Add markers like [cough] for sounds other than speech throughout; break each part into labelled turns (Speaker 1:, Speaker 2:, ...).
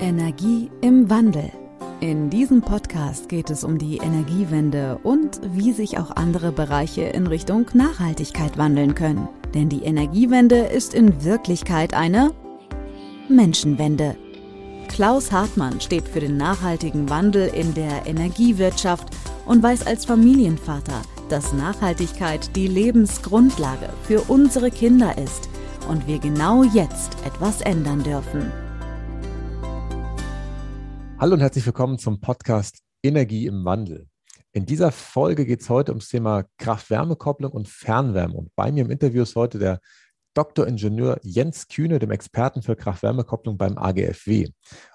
Speaker 1: Energie im Wandel. In diesem Podcast geht es um die Energiewende und wie sich auch andere Bereiche in Richtung Nachhaltigkeit wandeln können. Denn die Energiewende ist in Wirklichkeit eine Menschenwende. Klaus Hartmann steht für den nachhaltigen Wandel in der Energiewirtschaft und weiß als Familienvater, dass Nachhaltigkeit die Lebensgrundlage für unsere Kinder ist und wir genau jetzt etwas ändern dürfen.
Speaker 2: Hallo und herzlich willkommen zum Podcast Energie im Wandel. In dieser Folge geht es heute ums Thema Kraft-Wärme-Kopplung und Fernwärme. Und bei mir im Interview ist heute der Doktoringenieur Jens Kühne, dem Experten für Kraft-Wärme-Kopplung beim AGFW.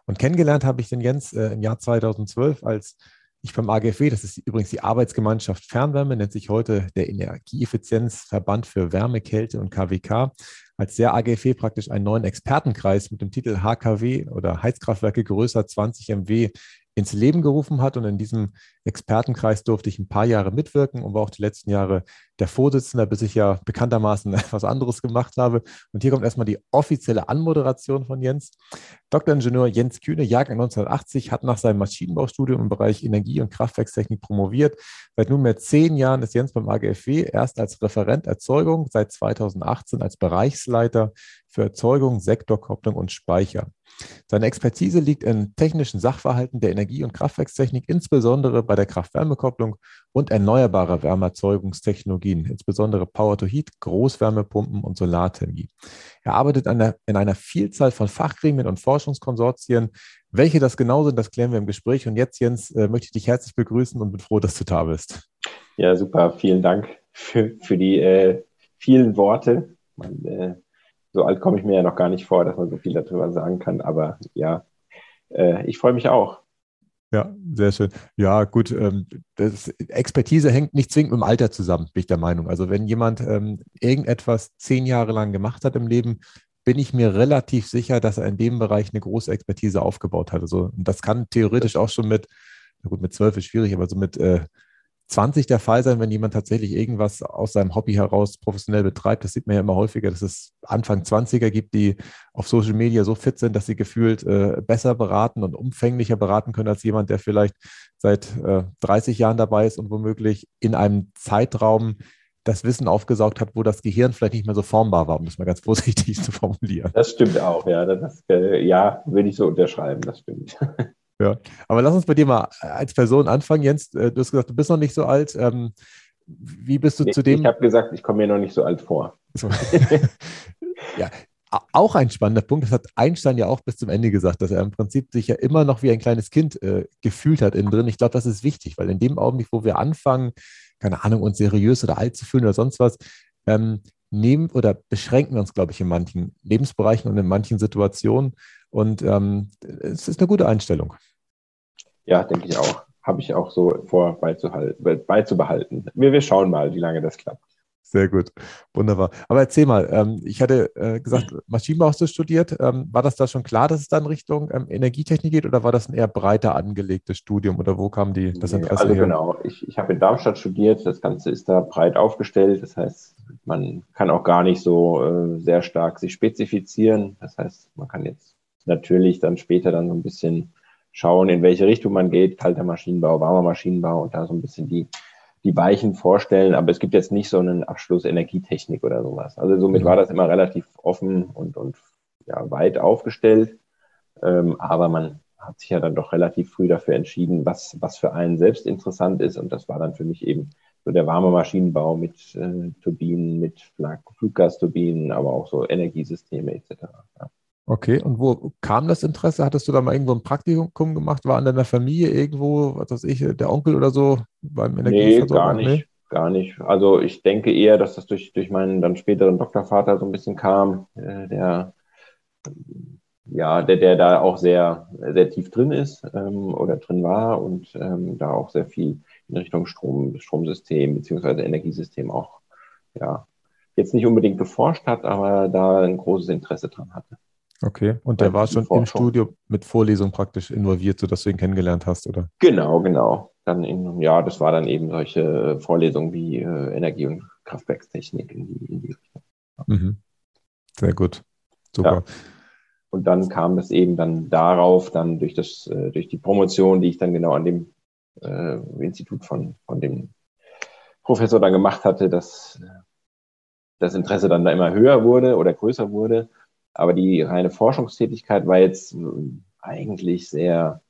Speaker 2: Und kennengelernt habe ich den Jens äh, im Jahr 2012, als ich beim AGFW, das ist übrigens die Arbeitsgemeinschaft Fernwärme, nennt sich heute der Energieeffizienzverband für Wärme, Kälte und KWK, als der AGFW praktisch einen neuen Expertenkreis mit dem Titel HKW oder Heizkraftwerke größer 20 MW ins Leben gerufen hat. Und in diesem Expertenkreis durfte ich ein paar Jahre mitwirken und war auch die letzten Jahre der Vorsitzende, bis ich ja bekanntermaßen [laughs] etwas anderes gemacht habe. Und hier kommt erstmal die offizielle Anmoderation von Jens. Dr. Ingenieur Jens Kühne, Jahrgang 1980, hat nach seinem Maschinenbaustudium im Bereich Energie- und Kraftwerkstechnik promoviert. Seit nunmehr zehn Jahren ist Jens beim AGFW erst als Referent Erzeugung, seit 2018 als Bereichsleiter für Erzeugung, Sektorkopplung und Speicher. Seine Expertise liegt in technischen Sachverhalten der Energie- und Kraftwerkstechnik, insbesondere bei der Kraft-Wärme-Kopplung und erneuerbarer Wärmeerzeugungstechnologien, insbesondere Power-to-Heat, Großwärmepumpen und Solarthermie. Er arbeitet an der, in einer Vielzahl von Fachgremien und Forschungskonsortien. Welche das genau sind, das klären wir im Gespräch. Und jetzt, Jens, äh, möchte ich dich herzlich begrüßen und bin froh, dass du da bist.
Speaker 3: Ja, super. Vielen Dank für, für die äh, vielen Worte. Man, äh, so alt komme ich mir ja noch gar nicht vor, dass man so viel darüber sagen kann. Aber ja, äh, ich freue mich auch.
Speaker 2: Ja, sehr schön. Ja, gut. Ähm, das, Expertise hängt nicht zwingend mit dem Alter zusammen, bin ich der Meinung. Also wenn jemand ähm, irgendetwas zehn Jahre lang gemacht hat im Leben, bin ich mir relativ sicher, dass er in dem Bereich eine große Expertise aufgebaut hat. Also das kann theoretisch auch schon mit, na gut, mit zwölf ist schwierig, aber so mit äh, 20 der Fall sein, wenn jemand tatsächlich irgendwas aus seinem Hobby heraus professionell betreibt. Das sieht man ja immer häufiger, dass es Anfang 20er gibt, die auf Social Media so fit sind, dass sie gefühlt äh, besser beraten und umfänglicher beraten können als jemand, der vielleicht seit äh, 30 Jahren dabei ist und womöglich in einem Zeitraum das Wissen aufgesaugt hat, wo das Gehirn vielleicht nicht mehr so formbar war, um das mal ganz [laughs] vorsichtig zu formulieren.
Speaker 3: Das stimmt auch, ja. Das, äh, ja, würde ich so unterschreiben, das stimmt. [laughs]
Speaker 2: Ja, aber lass uns bei dir mal als Person anfangen, Jens. Äh, du hast gesagt, du bist noch nicht so alt. Ähm, wie bist du
Speaker 3: nee,
Speaker 2: zu dem?
Speaker 3: Ich habe gesagt, ich komme mir noch nicht so alt vor. [laughs]
Speaker 2: ja, auch ein spannender Punkt. Das hat Einstein ja auch bis zum Ende gesagt, dass er im Prinzip sich ja immer noch wie ein kleines Kind äh, gefühlt hat innen drin. Ich glaube, das ist wichtig, weil in dem Augenblick, wo wir anfangen, keine Ahnung, uns seriös oder alt zu fühlen oder sonst was, ähm, nehmen oder beschränken wir uns, glaube ich, in manchen Lebensbereichen und in manchen Situationen. Und ähm, es ist eine gute Einstellung.
Speaker 3: Ja, denke ich auch. Habe ich auch so vor beizubehalten. Wir, wir schauen mal, wie lange das klappt.
Speaker 2: Sehr gut, wunderbar. Aber erzähl mal, ähm, ich hatte äh, gesagt, Maschinenbau hast du studiert. Ähm, war das da schon klar, dass es dann Richtung ähm, Energietechnik geht oder war das ein eher breiter angelegtes Studium oder wo kam die, das Interesse
Speaker 3: also her? Genau, ich, ich habe in Darmstadt studiert. Das Ganze ist da breit aufgestellt. Das heißt, man kann auch gar nicht so äh, sehr stark sich spezifizieren. Das heißt, man kann jetzt natürlich dann später dann so ein bisschen schauen, in welche Richtung man geht, kalter Maschinenbau, warmer Maschinenbau und da so ein bisschen die, die Weichen vorstellen. Aber es gibt jetzt nicht so einen Abschluss Energietechnik oder sowas. Also somit mhm. war das immer relativ offen und, und ja, weit aufgestellt. Ähm, aber man hat sich ja dann doch relativ früh dafür entschieden, was, was für einen selbst interessant ist. Und das war dann für mich eben so der warme Maschinenbau mit äh, Turbinen, mit Fluggasturbinen, aber auch so Energiesysteme etc. Ja.
Speaker 2: Okay, und wo kam das Interesse? Hattest du da mal irgendwo ein Praktikum gemacht? War in deiner Familie irgendwo, was weiß ich, der Onkel oder so beim
Speaker 3: Energieversorger? Nee, gar nicht, nee? gar nicht. Also ich denke eher, dass das durch, durch meinen dann späteren Doktorvater so ein bisschen kam, äh, der ja, der, der da auch sehr, sehr tief drin ist ähm, oder drin war und ähm, da auch sehr viel in Richtung Strom, Stromsystem beziehungsweise Energiesystem auch, ja, jetzt nicht unbedingt geforscht hat, aber da ein großes Interesse dran hatte.
Speaker 2: Okay, und der war schon im Studio mit Vorlesung praktisch involviert, sodass du ihn kennengelernt hast, oder?
Speaker 3: Genau, genau. Dann in, ja, das war dann eben solche Vorlesungen wie äh, Energie- und Kraftwerkstechnik in die, in die Richtung.
Speaker 2: Mhm. Sehr gut. Super. Ja.
Speaker 3: Und dann kam es eben dann darauf, dann durch das, äh, durch die Promotion, die ich dann genau an dem äh, Institut von, von dem Professor dann gemacht hatte, dass das Interesse dann da immer höher wurde oder größer wurde. Aber die reine Forschungstätigkeit war jetzt eigentlich sehr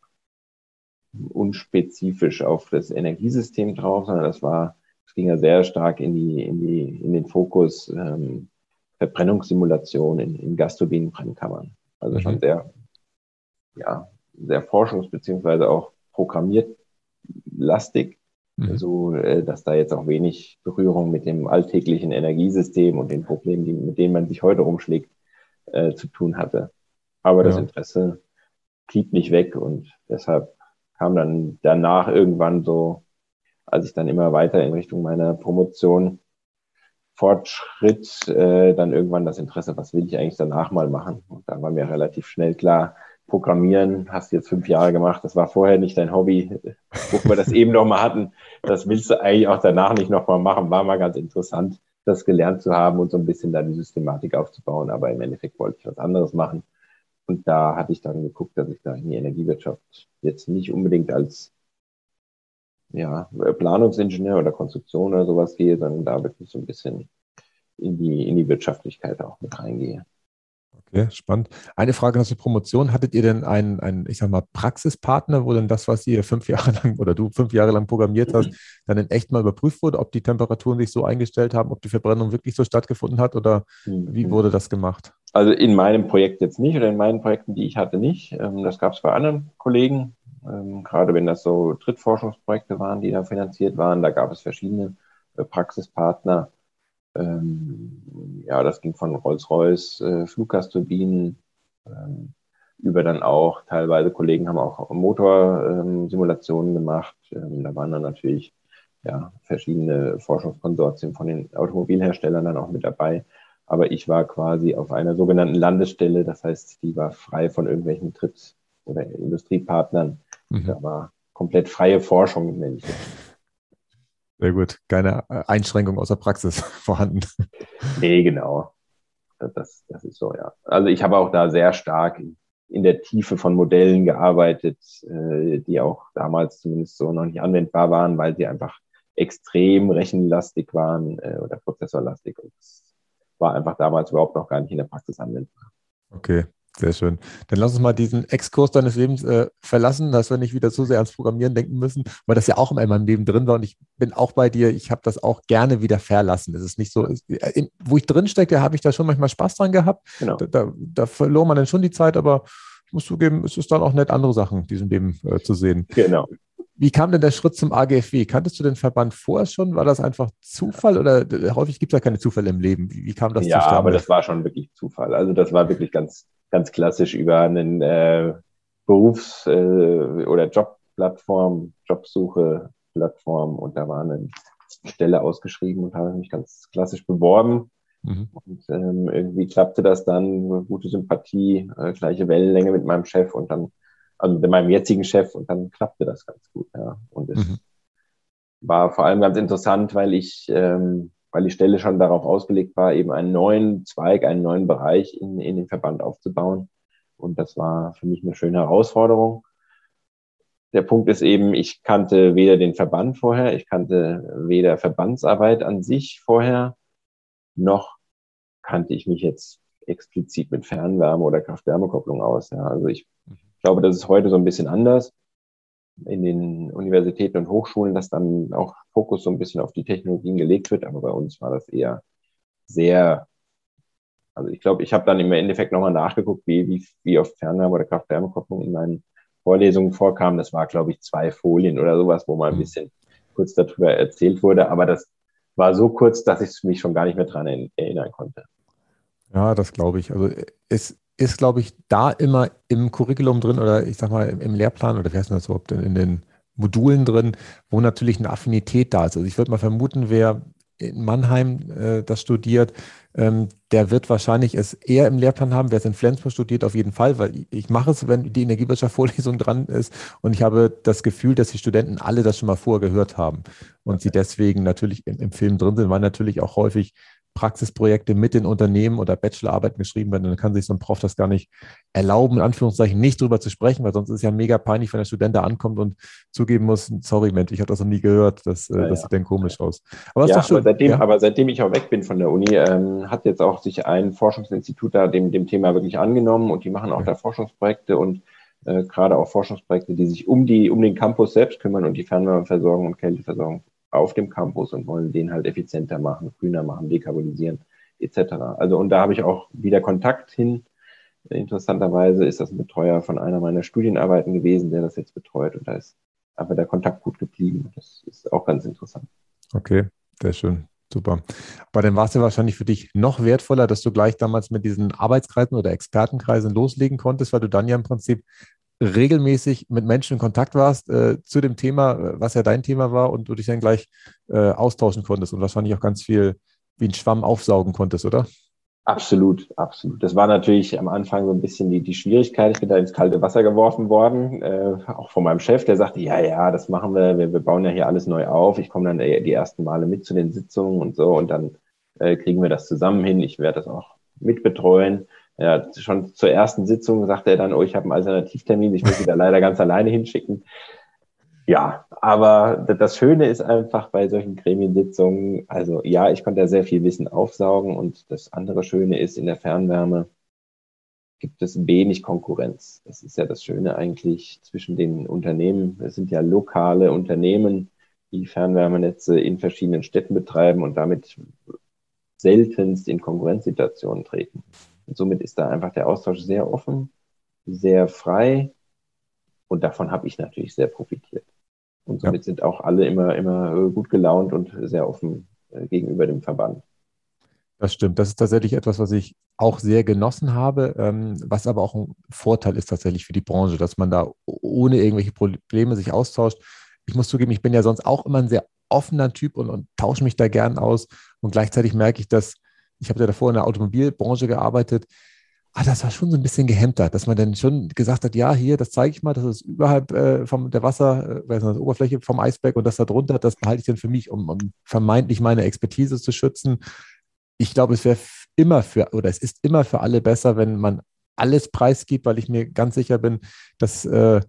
Speaker 3: unspezifisch auf das Energiesystem drauf, sondern das war, es ging ja sehr stark in die, in die, in den Fokus ähm, Verbrennungssimulation in, in Gasturbinenbrennkammern. Also mhm. schon sehr, ja, sehr forschungs- beziehungsweise auch programmiert lastig, mhm. so äh, dass da jetzt auch wenig Berührung mit dem alltäglichen Energiesystem und den Problemen, die, mit denen man sich heute rumschlägt, äh, zu tun hatte. Aber ja. das Interesse blieb nicht weg und deshalb kam dann danach irgendwann so, als ich dann immer weiter in Richtung meiner Promotion Fortschritt, äh, dann irgendwann das Interesse, was will ich eigentlich danach mal machen? Und da war mir relativ schnell klar, Programmieren hast du jetzt fünf Jahre gemacht, das war vorher nicht dein Hobby, wo wir das [laughs] eben noch mal hatten. Das willst du eigentlich auch danach nicht noch mal machen, war mal ganz interessant, das gelernt zu haben und so ein bisschen da die Systematik aufzubauen. Aber im Endeffekt wollte ich was anderes machen. Und da hatte ich dann geguckt, dass ich da in die Energiewirtschaft jetzt nicht unbedingt als ja, Planungsingenieur oder Konstruktion oder sowas gehe, sondern da wirklich so ein bisschen in die, in die Wirtschaftlichkeit auch mit reingehe.
Speaker 2: Okay, spannend. Eine Frage noch zur Promotion. Hattet ihr denn einen, einen, ich sag mal, Praxispartner, wo denn das, was ihr fünf [laughs] Jahre lang oder du fünf Jahre lang programmiert hast, dann in echt mal überprüft wurde, ob die Temperaturen sich so eingestellt haben, ob die Verbrennung wirklich so stattgefunden hat oder wie mhm. wurde das gemacht?
Speaker 3: Also in meinem Projekt jetzt nicht oder in meinen Projekten, die ich hatte, nicht. Ähm, das gab es bei anderen Kollegen, ähm, gerade wenn das so Drittforschungsprojekte waren, die da finanziert waren. Da gab es verschiedene äh, Praxispartner ähm, ja, das ging von Rolls-Royce, äh, Fluggasturbinen, ähm, über dann auch, teilweise Kollegen haben auch Motorsimulationen ähm, gemacht. Da waren dann natürlich ja, verschiedene Forschungskonsortien von den Automobilherstellern dann auch mit dabei. Aber ich war quasi auf einer sogenannten Landesstelle, das heißt, die war frei von irgendwelchen Tritt- oder Industriepartnern. Mhm. Da war komplett freie Forschung, nenne ich das.
Speaker 2: Sehr gut. Keine äh, Einschränkung außer Praxis [laughs] vorhanden.
Speaker 3: Nee, genau. Das, das ist so, ja. Also ich habe auch da sehr stark in der Tiefe von Modellen gearbeitet, äh, die auch damals zumindest so noch nicht anwendbar waren, weil sie einfach extrem rechenlastig waren äh, oder prozessorlastig. Und das war einfach damals überhaupt noch gar nicht in der Praxis anwendbar.
Speaker 2: Okay. Sehr schön. Dann lass uns mal diesen Exkurs deines Lebens äh, verlassen, dass wir nicht wieder zu sehr ans Programmieren denken müssen, weil das ja auch immer in meinem Leben drin war. Und ich bin auch bei dir, ich habe das auch gerne wieder verlassen. Es ist nicht so, äh, in, wo ich drin stecke, habe ich da schon manchmal Spaß dran gehabt. Genau. Da, da, da, verlor man dann schon die Zeit, aber ich muss zugeben, es ist dann auch nett, andere Sachen in diesem Leben äh, zu sehen.
Speaker 3: Genau.
Speaker 2: Wie kam denn der Schritt zum AGFW? Kanntest du den Verband vorher schon? War das einfach Zufall oder äh, häufig gibt es ja keine Zufälle im Leben? Wie, wie kam das
Speaker 3: ja, zustande? Ja, aber das war schon wirklich Zufall. Also das war wirklich ganz ganz klassisch über einen äh, Berufs- äh, oder Jobplattform, Jobsuche-Plattform und da war eine Stelle ausgeschrieben und habe mich ganz klassisch beworben. Mhm. Und ähm, irgendwie klappte das dann, gute Sympathie, äh, gleiche Wellenlänge mit meinem Chef und dann, also mit meinem jetzigen Chef und dann klappte das ganz gut, ja. Und es mhm. war vor allem ganz interessant, weil ich ähm, weil die Stelle schon darauf ausgelegt war, eben einen neuen Zweig, einen neuen Bereich in, in den Verband aufzubauen. Und das war für mich eine schöne Herausforderung. Der Punkt ist eben, ich kannte weder den Verband vorher, ich kannte weder Verbandsarbeit an sich vorher, noch kannte ich mich jetzt explizit mit Fernwärme oder Kraft-Wärme-Kopplung aus. Ja. Also ich glaube, das ist heute so ein bisschen anders in den Universitäten und Hochschulen, dass dann auch Fokus so ein bisschen auf die Technologien gelegt wird. Aber bei uns war das eher sehr, also ich glaube, ich habe dann im Endeffekt nochmal nachgeguckt, wie, wie, wie oft Fernwärme oder Kraft-Wärme-Kopplung in meinen Vorlesungen vorkam. Das war, glaube ich, zwei Folien oder sowas, wo mal ein mhm. bisschen kurz darüber erzählt wurde. Aber das war so kurz, dass ich mich schon gar nicht mehr dran erinnern konnte.
Speaker 2: Ja, das glaube ich. Also es ist, glaube ich, da immer im Curriculum drin oder ich sag mal im, im Lehrplan oder wie heißt das überhaupt in den Modulen drin, wo natürlich eine Affinität da ist. Also ich würde mal vermuten, wer in Mannheim äh, das studiert, ähm, der wird wahrscheinlich es eher im Lehrplan haben. Wer es in Flensburg studiert, auf jeden Fall, weil ich, mache es, wenn die Energiewirtschaft-Vorlesung [laughs] dran ist. Und ich habe das Gefühl, dass die Studenten alle das schon mal vorher gehört haben und sie deswegen natürlich im, im Film drin sind, weil natürlich auch häufig Praxisprojekte mit den Unternehmen oder Bachelorarbeiten geschrieben werden. dann kann sich so ein Prof das gar nicht erlauben, in Anführungszeichen nicht drüber zu sprechen, weil sonst ist es ja mega peinlich, wenn der Student da ankommt und zugeben muss, sorry Mensch, ich habe das noch nie gehört, das, äh, ja, das sieht dann komisch aus.
Speaker 3: Aber, ja, aber, seitdem, ja. aber seitdem ich auch weg bin von der Uni, ähm, hat jetzt auch sich ein Forschungsinstitut da dem, dem Thema wirklich angenommen und die machen auch da Forschungsprojekte und äh, gerade auch Forschungsprojekte, die sich um die, um den Campus selbst kümmern und die Fernwärmeversorgung und Kälteversorgung auf dem Campus und wollen den halt effizienter machen, grüner machen, dekarbonisieren etc. Also und da habe ich auch wieder Kontakt hin. Interessanterweise ist das ein Betreuer von einer meiner Studienarbeiten gewesen, der das jetzt betreut und da ist aber der Kontakt gut geblieben. Das ist auch ganz interessant.
Speaker 2: Okay, sehr schön. Super. Aber dann war es ja wahrscheinlich für dich noch wertvoller, dass du gleich damals mit diesen Arbeitskreisen oder Expertenkreisen loslegen konntest, weil du dann ja im Prinzip regelmäßig mit Menschen in Kontakt warst äh, zu dem Thema, äh, was ja dein Thema war, und du dich dann gleich äh, austauschen konntest und wahrscheinlich auch ganz viel wie ein Schwamm aufsaugen konntest, oder?
Speaker 3: Absolut, absolut. Das war natürlich am Anfang so ein bisschen die, die Schwierigkeit. Ich bin da ins kalte Wasser geworfen worden, äh, auch von meinem Chef, der sagte, ja, ja, das machen wir, wir, wir bauen ja hier alles neu auf. Ich komme dann die ersten Male mit zu den Sitzungen und so und dann äh, kriegen wir das zusammen hin. Ich werde das auch mitbetreuen. Ja, schon zur ersten Sitzung sagte er dann, oh, ich habe einen Alternativtermin, ich muss sie da leider ganz alleine hinschicken. Ja, aber das Schöne ist einfach bei solchen Gremiensitzungen, also ja, ich konnte da sehr viel Wissen aufsaugen und das andere Schöne ist, in der Fernwärme gibt es wenig Konkurrenz. Das ist ja das Schöne eigentlich zwischen den Unternehmen. Es sind ja lokale Unternehmen, die Fernwärmenetze in verschiedenen Städten betreiben und damit seltenst in Konkurrenzsituationen treten. Und somit ist da einfach der Austausch sehr offen, sehr frei und davon habe ich natürlich sehr profitiert. Und somit ja. sind auch alle immer, immer äh, gut gelaunt und sehr offen äh, gegenüber dem Verband.
Speaker 2: Das stimmt. Das ist tatsächlich etwas, was ich auch sehr genossen habe, ähm, was aber auch ein Vorteil ist tatsächlich für die Branche, dass man da ohne irgendwelche Probleme sich austauscht. Ich muss zugeben, ich bin ja sonst auch immer ein sehr offener Typ und, und tausche mich da gern aus. Und gleichzeitig merke ich, dass ich habe ja davor in der Automobilbranche gearbeitet, ah, das war schon so ein bisschen gehemmter, dass man dann schon gesagt hat, ja, hier, das zeige ich mal, das ist überhalb äh, von der Wasser, äh, der Oberfläche vom Eisberg und das da drunter, das behalte ich dann für mich, um, um vermeintlich meine Expertise zu schützen. Ich glaube, es wäre immer für, oder es ist immer für alle besser, wenn man alles preisgibt, weil ich mir ganz sicher bin, dass äh,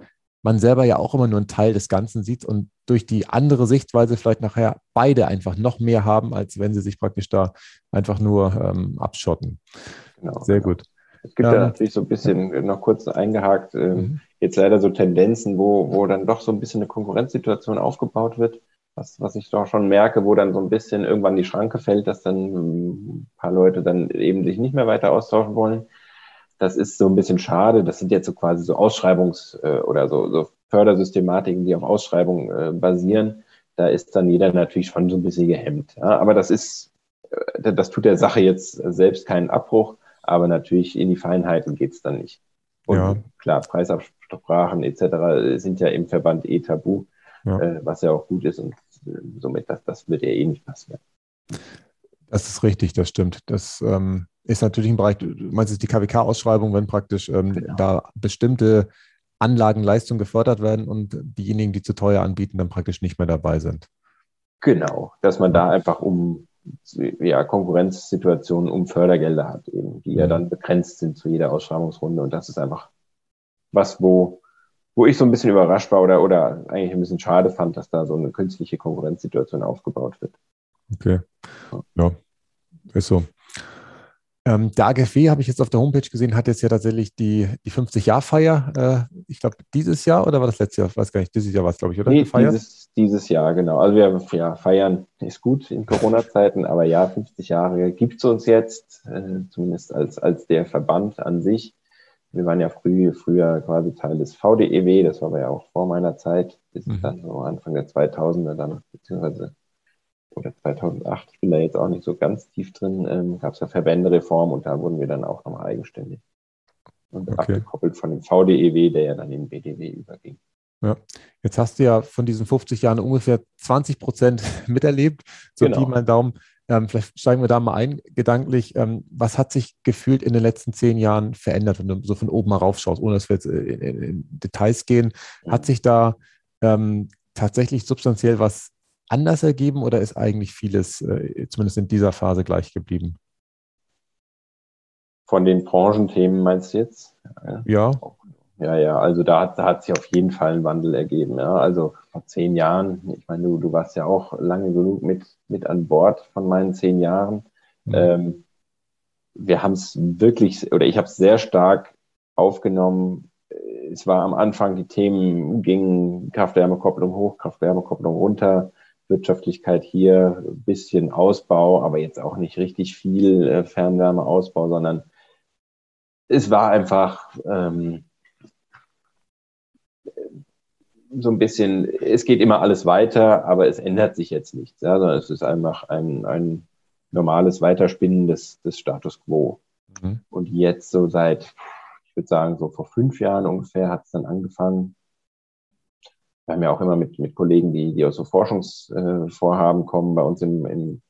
Speaker 2: man selber ja auch immer nur einen Teil des Ganzen sieht und durch die andere Sichtweise vielleicht nachher beide einfach noch mehr haben, als wenn sie sich praktisch da einfach nur ähm, abschotten. Genau, Sehr genau. gut.
Speaker 3: Es gibt ja. da natürlich so ein bisschen noch kurz eingehakt, äh, mhm. jetzt leider so Tendenzen, wo, wo dann doch so ein bisschen eine Konkurrenzsituation aufgebaut wird, was, was ich doch schon merke, wo dann so ein bisschen irgendwann die Schranke fällt, dass dann ein paar Leute dann eben sich nicht mehr weiter austauschen wollen. Das ist so ein bisschen schade. Das sind jetzt so quasi so Ausschreibungs- äh, oder so, so Fördersystematiken, die auf Ausschreibung äh, basieren. Da ist dann jeder natürlich schon so ein bisschen gehemmt. Ja? Aber das ist, äh, das tut der Sache jetzt selbst keinen Abbruch aber natürlich in die Feinheiten geht es dann nicht. Und ja. klar, Preisabsprachen etc. sind ja im Verband eh tabu, ja. Äh, was ja auch gut ist und äh, somit, das, das wird ja eh nicht passieren.
Speaker 2: Das ist richtig, das stimmt. Das ähm, ist natürlich ein Bereich, du meinst es die KWK-Ausschreibung, wenn praktisch ähm, genau. da bestimmte Anlagenleistungen gefördert werden und diejenigen, die zu teuer anbieten, dann praktisch nicht mehr dabei sind.
Speaker 3: Genau, dass man da einfach um ja, Konkurrenzsituationen um Fördergelder hat, eben, die ja mhm. dann begrenzt sind zu jeder Ausschreibungsrunde. Und das ist einfach was, wo, wo ich so ein bisschen überrascht war oder, oder eigentlich ein bisschen schade fand, dass da so eine künstliche Konkurrenzsituation aufgebaut wird.
Speaker 2: Okay. Ja, ist so. Ähm, der AGFW, habe ich jetzt auf der Homepage gesehen, hat jetzt ja tatsächlich die, die 50-Jahr-Feier, äh, ich glaube, dieses Jahr oder war das letztes Jahr? Ich weiß gar nicht, dieses Jahr war es, glaube ich, oder?
Speaker 3: Nee, dieses, dieses Jahr, genau. Also wir ja, feiern ist gut in Corona-Zeiten, aber ja, 50 Jahre gibt es uns jetzt, äh, zumindest als, als der Verband an sich. Wir waren ja früh, früher quasi Teil des VDEW, das war aber ja auch vor meiner Zeit, bis mhm. dann so Anfang der 2000er dann, beziehungsweise oder 2008, ich bin da jetzt auch nicht so ganz tief drin, ähm, gab es ja Verbändereform und da wurden wir dann auch nochmal eigenständig. Und okay. abgekoppelt von dem VDEW, der ja dann in den BDW überging.
Speaker 2: Ja. Jetzt hast du ja von diesen 50 Jahren ungefähr 20 Prozent [laughs] miterlebt. So genau. Pi mal Daumen. Ähm, vielleicht steigen wir da mal ein, gedanklich. Ähm, was hat sich gefühlt in den letzten zehn Jahren verändert, wenn du so von oben mal raufschaust, ohne dass wir jetzt in, in, in Details gehen? Hat sich da ähm, tatsächlich substanziell was anders ergeben oder ist eigentlich vieles äh, zumindest in dieser Phase gleich geblieben?
Speaker 3: Von den Branchenthemen meinst du jetzt?
Speaker 2: Ja.
Speaker 3: Ja, ja, also da hat, da hat sich auf jeden Fall ein Wandel ergeben. Ja. Also vor zehn Jahren, ich meine, du, du warst ja auch lange genug mit, mit an Bord von meinen zehn Jahren. Mhm. Ähm, wir haben es wirklich, oder ich habe es sehr stark aufgenommen. Es war am Anfang, die Themen gingen Kraft-Wärme-Kopplung hoch, Kraft-Wärme-Kopplung runter, Wirtschaftlichkeit hier, bisschen Ausbau, aber jetzt auch nicht richtig viel äh, Fernwärmeausbau, sondern es war einfach ähm, so ein bisschen, es geht immer alles weiter, aber es ändert sich jetzt nichts, ja, sondern es ist einfach ein, ein normales Weiterspinnen des, des Status quo. Mhm. Und jetzt so seit, ich würde sagen, so vor fünf Jahren ungefähr hat es dann angefangen. Wir haben ja auch immer mit, mit Kollegen, die, die aus so Forschungsvorhaben kommen, bei uns im, im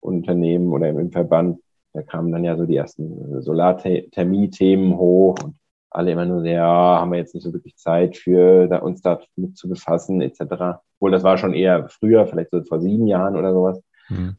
Speaker 3: Unternehmen oder im, im Verband. Da kamen dann ja so die ersten Solarthermie-Themen hoch und alle immer nur sehr, ja, haben wir jetzt nicht so wirklich Zeit für da, uns damit zu befassen, etc. Obwohl das war schon eher früher, vielleicht so vor sieben Jahren oder sowas. Mhm.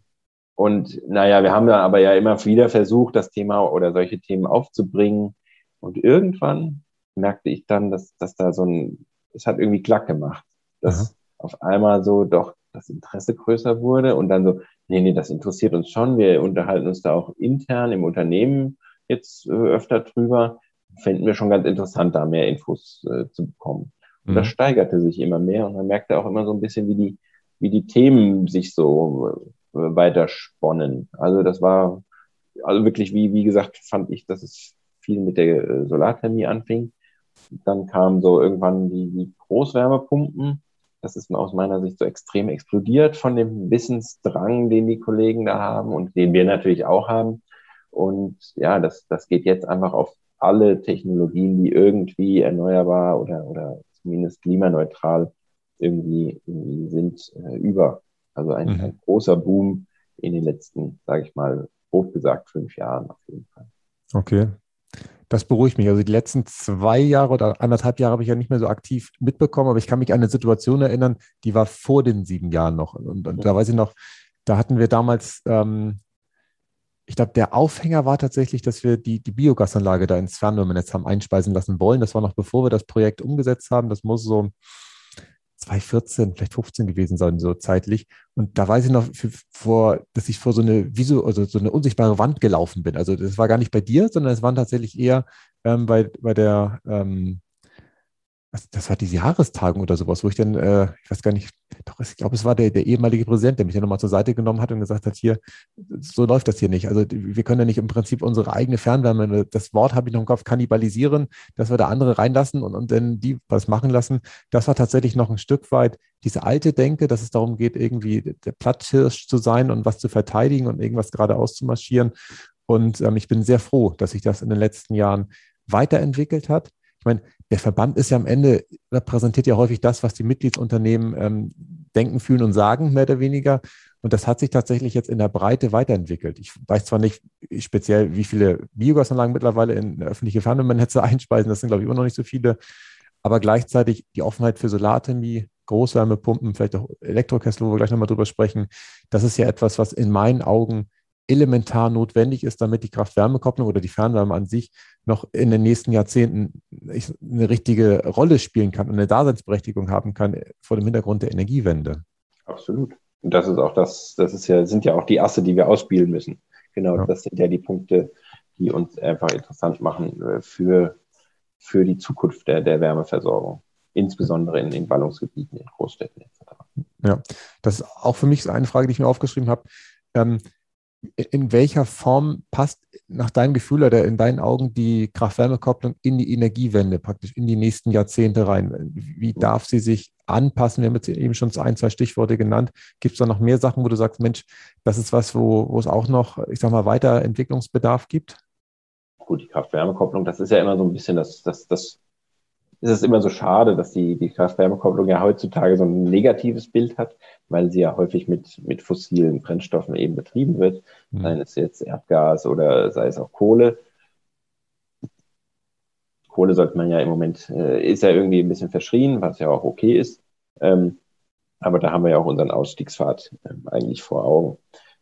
Speaker 3: Und naja, wir haben da aber ja immer wieder versucht, das Thema oder solche Themen aufzubringen. Und irgendwann merkte ich dann, dass, dass da so ein, es hat irgendwie Klack gemacht, dass mhm. auf einmal so doch das Interesse größer wurde und dann so, nee, nee, das interessiert uns schon. Wir unterhalten uns da auch intern im Unternehmen jetzt äh, öfter drüber fänden wir schon ganz interessant, da mehr Infos äh, zu bekommen. Und mhm. das steigerte sich immer mehr und man merkte auch immer so ein bisschen, wie die, wie die Themen sich so äh, weiter sponnen. Also das war, also wirklich, wie, wie gesagt, fand ich, dass es viel mit der äh, Solarthermie anfing. Dann kamen so irgendwann die, die Großwärmepumpen. Das ist aus meiner Sicht so extrem explodiert von dem Wissensdrang, den die Kollegen da haben und den wir natürlich auch haben. Und ja, das, das geht jetzt einfach auf alle Technologien, die irgendwie erneuerbar oder, oder zumindest klimaneutral irgendwie, irgendwie sind, äh, über. Also ein, mhm. ein großer Boom in den letzten, sage ich mal, grob gesagt, fünf Jahren auf jeden Fall.
Speaker 2: Okay. Das beruhigt mich. Also die letzten zwei Jahre oder anderthalb Jahre habe ich ja nicht mehr so aktiv mitbekommen, aber ich kann mich an eine Situation erinnern, die war vor den sieben Jahren noch. Und, und da weiß ich noch, da hatten wir damals ähm, ich glaube, der Aufhänger war tatsächlich, dass wir die, die Biogasanlage da ins Fernwärmenetz haben einspeisen lassen wollen. Das war noch bevor wir das Projekt umgesetzt haben. Das muss so 2014, vielleicht 15 gewesen sein, so zeitlich. Und da weiß ich noch, für, vor, dass ich vor so eine, Visu, also so eine unsichtbare Wand gelaufen bin. Also das war gar nicht bei dir, sondern es waren tatsächlich eher ähm, bei, bei der ähm, das war diese Jahrestagung oder sowas, wo ich dann, äh, ich weiß gar nicht, doch, ich glaube, es war der, der ehemalige Präsident, der mich dann nochmal zur Seite genommen hat und gesagt hat, hier, so läuft das hier nicht. Also wir können ja nicht im Prinzip unsere eigene Fernwärme, das Wort habe ich noch im Kopf, kannibalisieren, dass wir da andere reinlassen und, und dann die was machen lassen. Das war tatsächlich noch ein Stück weit diese alte Denke, dass es darum geht, irgendwie der Platzhirsch zu sein und was zu verteidigen und irgendwas gerade auszumarschieren. Und ähm, ich bin sehr froh, dass sich das in den letzten Jahren weiterentwickelt hat. Ich meine, der Verband ist ja am Ende, repräsentiert ja häufig das, was die Mitgliedsunternehmen ähm, denken, fühlen und sagen, mehr oder weniger. Und das hat sich tatsächlich jetzt in der Breite weiterentwickelt. Ich weiß zwar nicht speziell, wie viele Biogasanlagen mittlerweile in öffentliche Fernwärmenetze [laughs] einspeisen, das sind, glaube ich, immer noch nicht so viele. Aber gleichzeitig die Offenheit für Solarthermie, Großwärmepumpen, vielleicht auch Elektrokessel, wo wir gleich nochmal drüber sprechen, das ist ja etwas, was in meinen Augen elementar notwendig ist, damit die Kraft-Wärme-Kopplung oder die Fernwärme an sich noch in den nächsten Jahrzehnten eine richtige Rolle spielen kann und eine Daseinsberechtigung haben kann vor dem Hintergrund der Energiewende.
Speaker 3: Absolut. Und das ist auch das, das ist ja, sind ja auch die Asse, die wir ausspielen müssen. Genau, ja. das sind ja die Punkte, die uns einfach interessant machen äh, für, für die Zukunft der, der Wärmeversorgung insbesondere in den Ballungsgebieten, in Großstädten etc.
Speaker 2: Ja, das ist auch für mich eine Frage, die ich mir aufgeschrieben habe. Ähm, in welcher Form passt nach deinem Gefühl oder in deinen Augen die Kraft-Wärme-Kopplung in die Energiewende, praktisch in die nächsten Jahrzehnte rein? Wie darf sie sich anpassen? Wir haben jetzt eben schon ein, zwei Stichworte genannt. Gibt es da noch mehr Sachen, wo du sagst, Mensch, das ist was, wo, wo es auch noch, ich sag mal, Weiterentwicklungsbedarf gibt?
Speaker 3: Gut, die Kraft-Wärme-Kopplung, das ist ja immer so ein bisschen das, das, das ist es immer so schade, dass die, die Kraft-Wärme-Kopplung ja heutzutage so ein negatives Bild hat, weil sie ja häufig mit, mit fossilen Brennstoffen eben betrieben wird, mhm. sei es jetzt Erdgas oder sei es auch Kohle. Kohle sollte man ja im Moment, äh, ist ja irgendwie ein bisschen verschrien, was ja auch okay ist. Ähm, Aber da haben wir ja auch unseren Ausstiegspfad ähm, eigentlich vor Augen.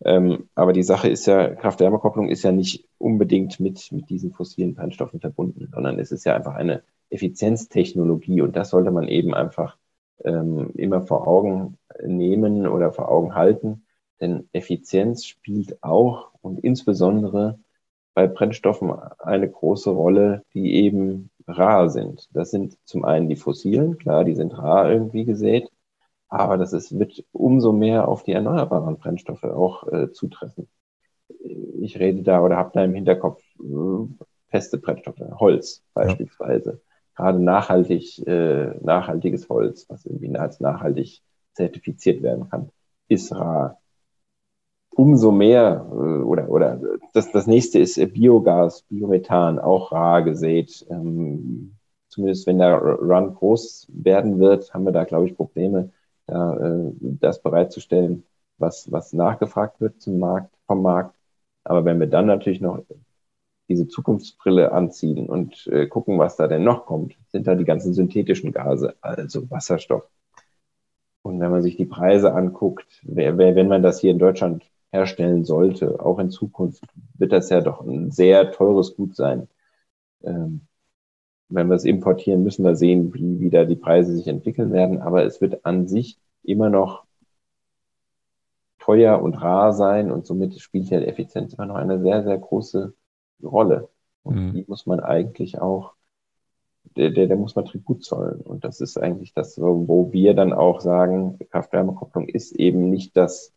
Speaker 3: Ähm, aber die Sache ist ja, Kraft-Wärme-Kopplung ist ja nicht unbedingt mit, mit diesen fossilen Brennstoffen verbunden, sondern es ist ja einfach eine Effizienztechnologie und das sollte man eben einfach immer vor Augen nehmen oder vor Augen halten. Denn Effizienz spielt auch und insbesondere bei Brennstoffen eine große Rolle, die eben rar sind. Das sind zum einen die fossilen, klar, die sind rar irgendwie gesät, aber das ist, wird umso mehr auf die erneuerbaren Brennstoffe auch äh, zutreffen. Ich rede da oder habe da im Hinterkopf äh, feste Brennstoffe, Holz beispielsweise. Ja. Gerade nachhaltig, äh, nachhaltiges Holz, was irgendwie als nachhaltig zertifiziert werden kann, ist rar. Umso mehr äh, oder oder das, das nächste ist Biogas, Biomethan, auch rar gesät. Ähm, zumindest wenn der Run groß werden wird, haben wir da, glaube ich, Probleme, da, äh, das bereitzustellen, was, was nachgefragt wird zum Markt, vom Markt. Aber wenn wir dann natürlich noch diese Zukunftsbrille anziehen und äh, gucken, was da denn noch kommt, sind da die ganzen synthetischen Gase, also Wasserstoff. Und wenn man sich die Preise anguckt, wer, wer, wenn man das hier in Deutschland herstellen sollte, auch in Zukunft, wird das ja doch ein sehr teures Gut sein. Ähm, wenn wir es importieren, müssen wir sehen, wie wieder die Preise sich entwickeln werden. Aber es wird an sich immer noch teuer und rar sein und somit spielt ja die Effizienz immer noch eine sehr, sehr große Rolle. Und mhm. die muss man eigentlich auch, der, der, der muss man Tribut zollen. Und das ist eigentlich das, wo wir dann auch sagen, Kraft-Wärme-Kopplung ist eben nicht das,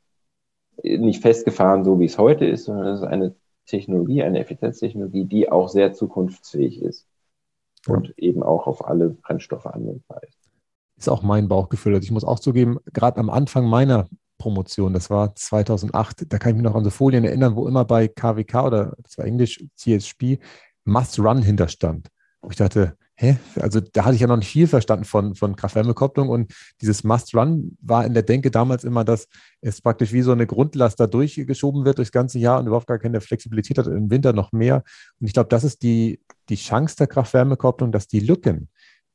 Speaker 3: nicht festgefahren, so wie es heute ist, sondern es ist eine Technologie, eine Effizienztechnologie, die auch sehr zukunftsfähig ist und eben auch auf alle Brennstoffe anwendbar ist.
Speaker 2: Ist auch mein Bauchgefühl. Also ich muss auch zugeben, gerade am Anfang meiner Promotion, das war 2008, da kann ich mich noch an so Folien erinnern, wo immer bei KWK oder das war Englisch, CSP, Must Run hinterstand. Wo ich dachte, hä? Also da hatte ich ja noch nicht viel verstanden von, von Kraft-Wärme-Kopplung und dieses Must-Run war in der Denke damals immer, dass es praktisch wie so eine Grundlast da durchgeschoben wird durchs ganze Jahr und überhaupt gar keine Flexibilität hat, im Winter noch mehr. Und ich glaube, das ist die, die Chance der Kraft-Wärme-Kopplung, dass die Lücken,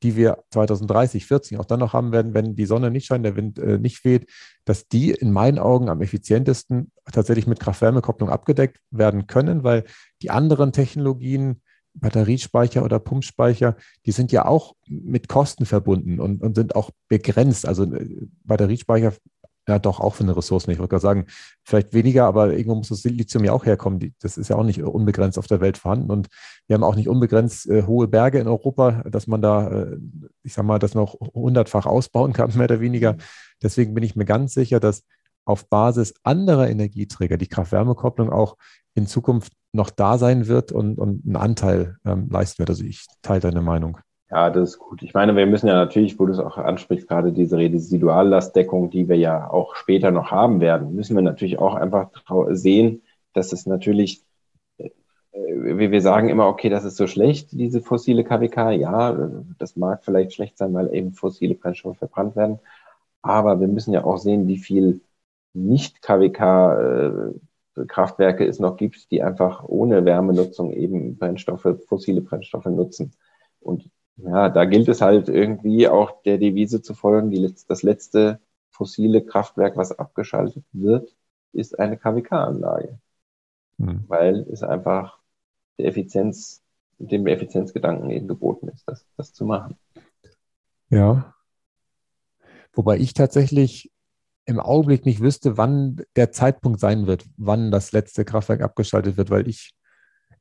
Speaker 2: die wir 2030, 40 auch dann noch haben werden, wenn die Sonne nicht scheint, der Wind äh, nicht weht, dass die in meinen Augen am effizientesten tatsächlich mit Kraft-Wärme-Kopplung abgedeckt werden können, weil die anderen Technologien, Batteriespeicher oder Pumpspeicher, die sind ja auch mit Kosten verbunden und, und sind auch begrenzt. Also äh, Batteriespeicher, ja doch auch für eine Ressource. Ich würde gerade sagen, vielleicht weniger, aber irgendwo muss das Lithium ja auch herkommen. Das ist ja auch nicht unbegrenzt auf der Welt vorhanden. Und wir haben auch nicht unbegrenzt äh, hohe Berge in Europa, dass man da, äh, ich sag mal, das noch hundertfach ausbauen kann, [laughs] mehr oder weniger. Deswegen bin ich mir ganz sicher, dass auf Basis anderer Energieträger die Kraft-Wärme-Kopplung auch in Zukunft noch da sein wird und, und einen Anteil ähm, leisten wird. Also ich teile deine Meinung.
Speaker 3: Ja, das ist gut. Ich meine, wir müssen ja natürlich, wo du es auch ansprichst, gerade diese Residuallastdeckung, die wir ja auch später noch haben werden, müssen wir natürlich auch einfach sehen, dass es natürlich, äh, wir sagen immer, okay, das ist so schlecht, diese fossile KWK. Ja, das mag vielleicht schlecht sein, weil eben fossile Brennstoffe verbrannt werden. Aber wir müssen ja auch sehen, wie viel nicht KWK äh, es noch gibt, die einfach ohne Wärmenutzung eben Brennstoffe, fossile Brennstoffe nutzen. Und ja, da gilt es halt irgendwie auch der Devise zu folgen, die, das letzte fossile Kraftwerk, was abgeschaltet wird, ist eine KWK-Anlage. Hm. Weil es einfach der Effizienz, dem Effizienzgedanken eben geboten ist, das, das zu machen.
Speaker 2: Ja. Wobei ich tatsächlich im Augenblick nicht wüsste, wann der Zeitpunkt sein wird, wann das letzte Kraftwerk abgeschaltet wird, weil ich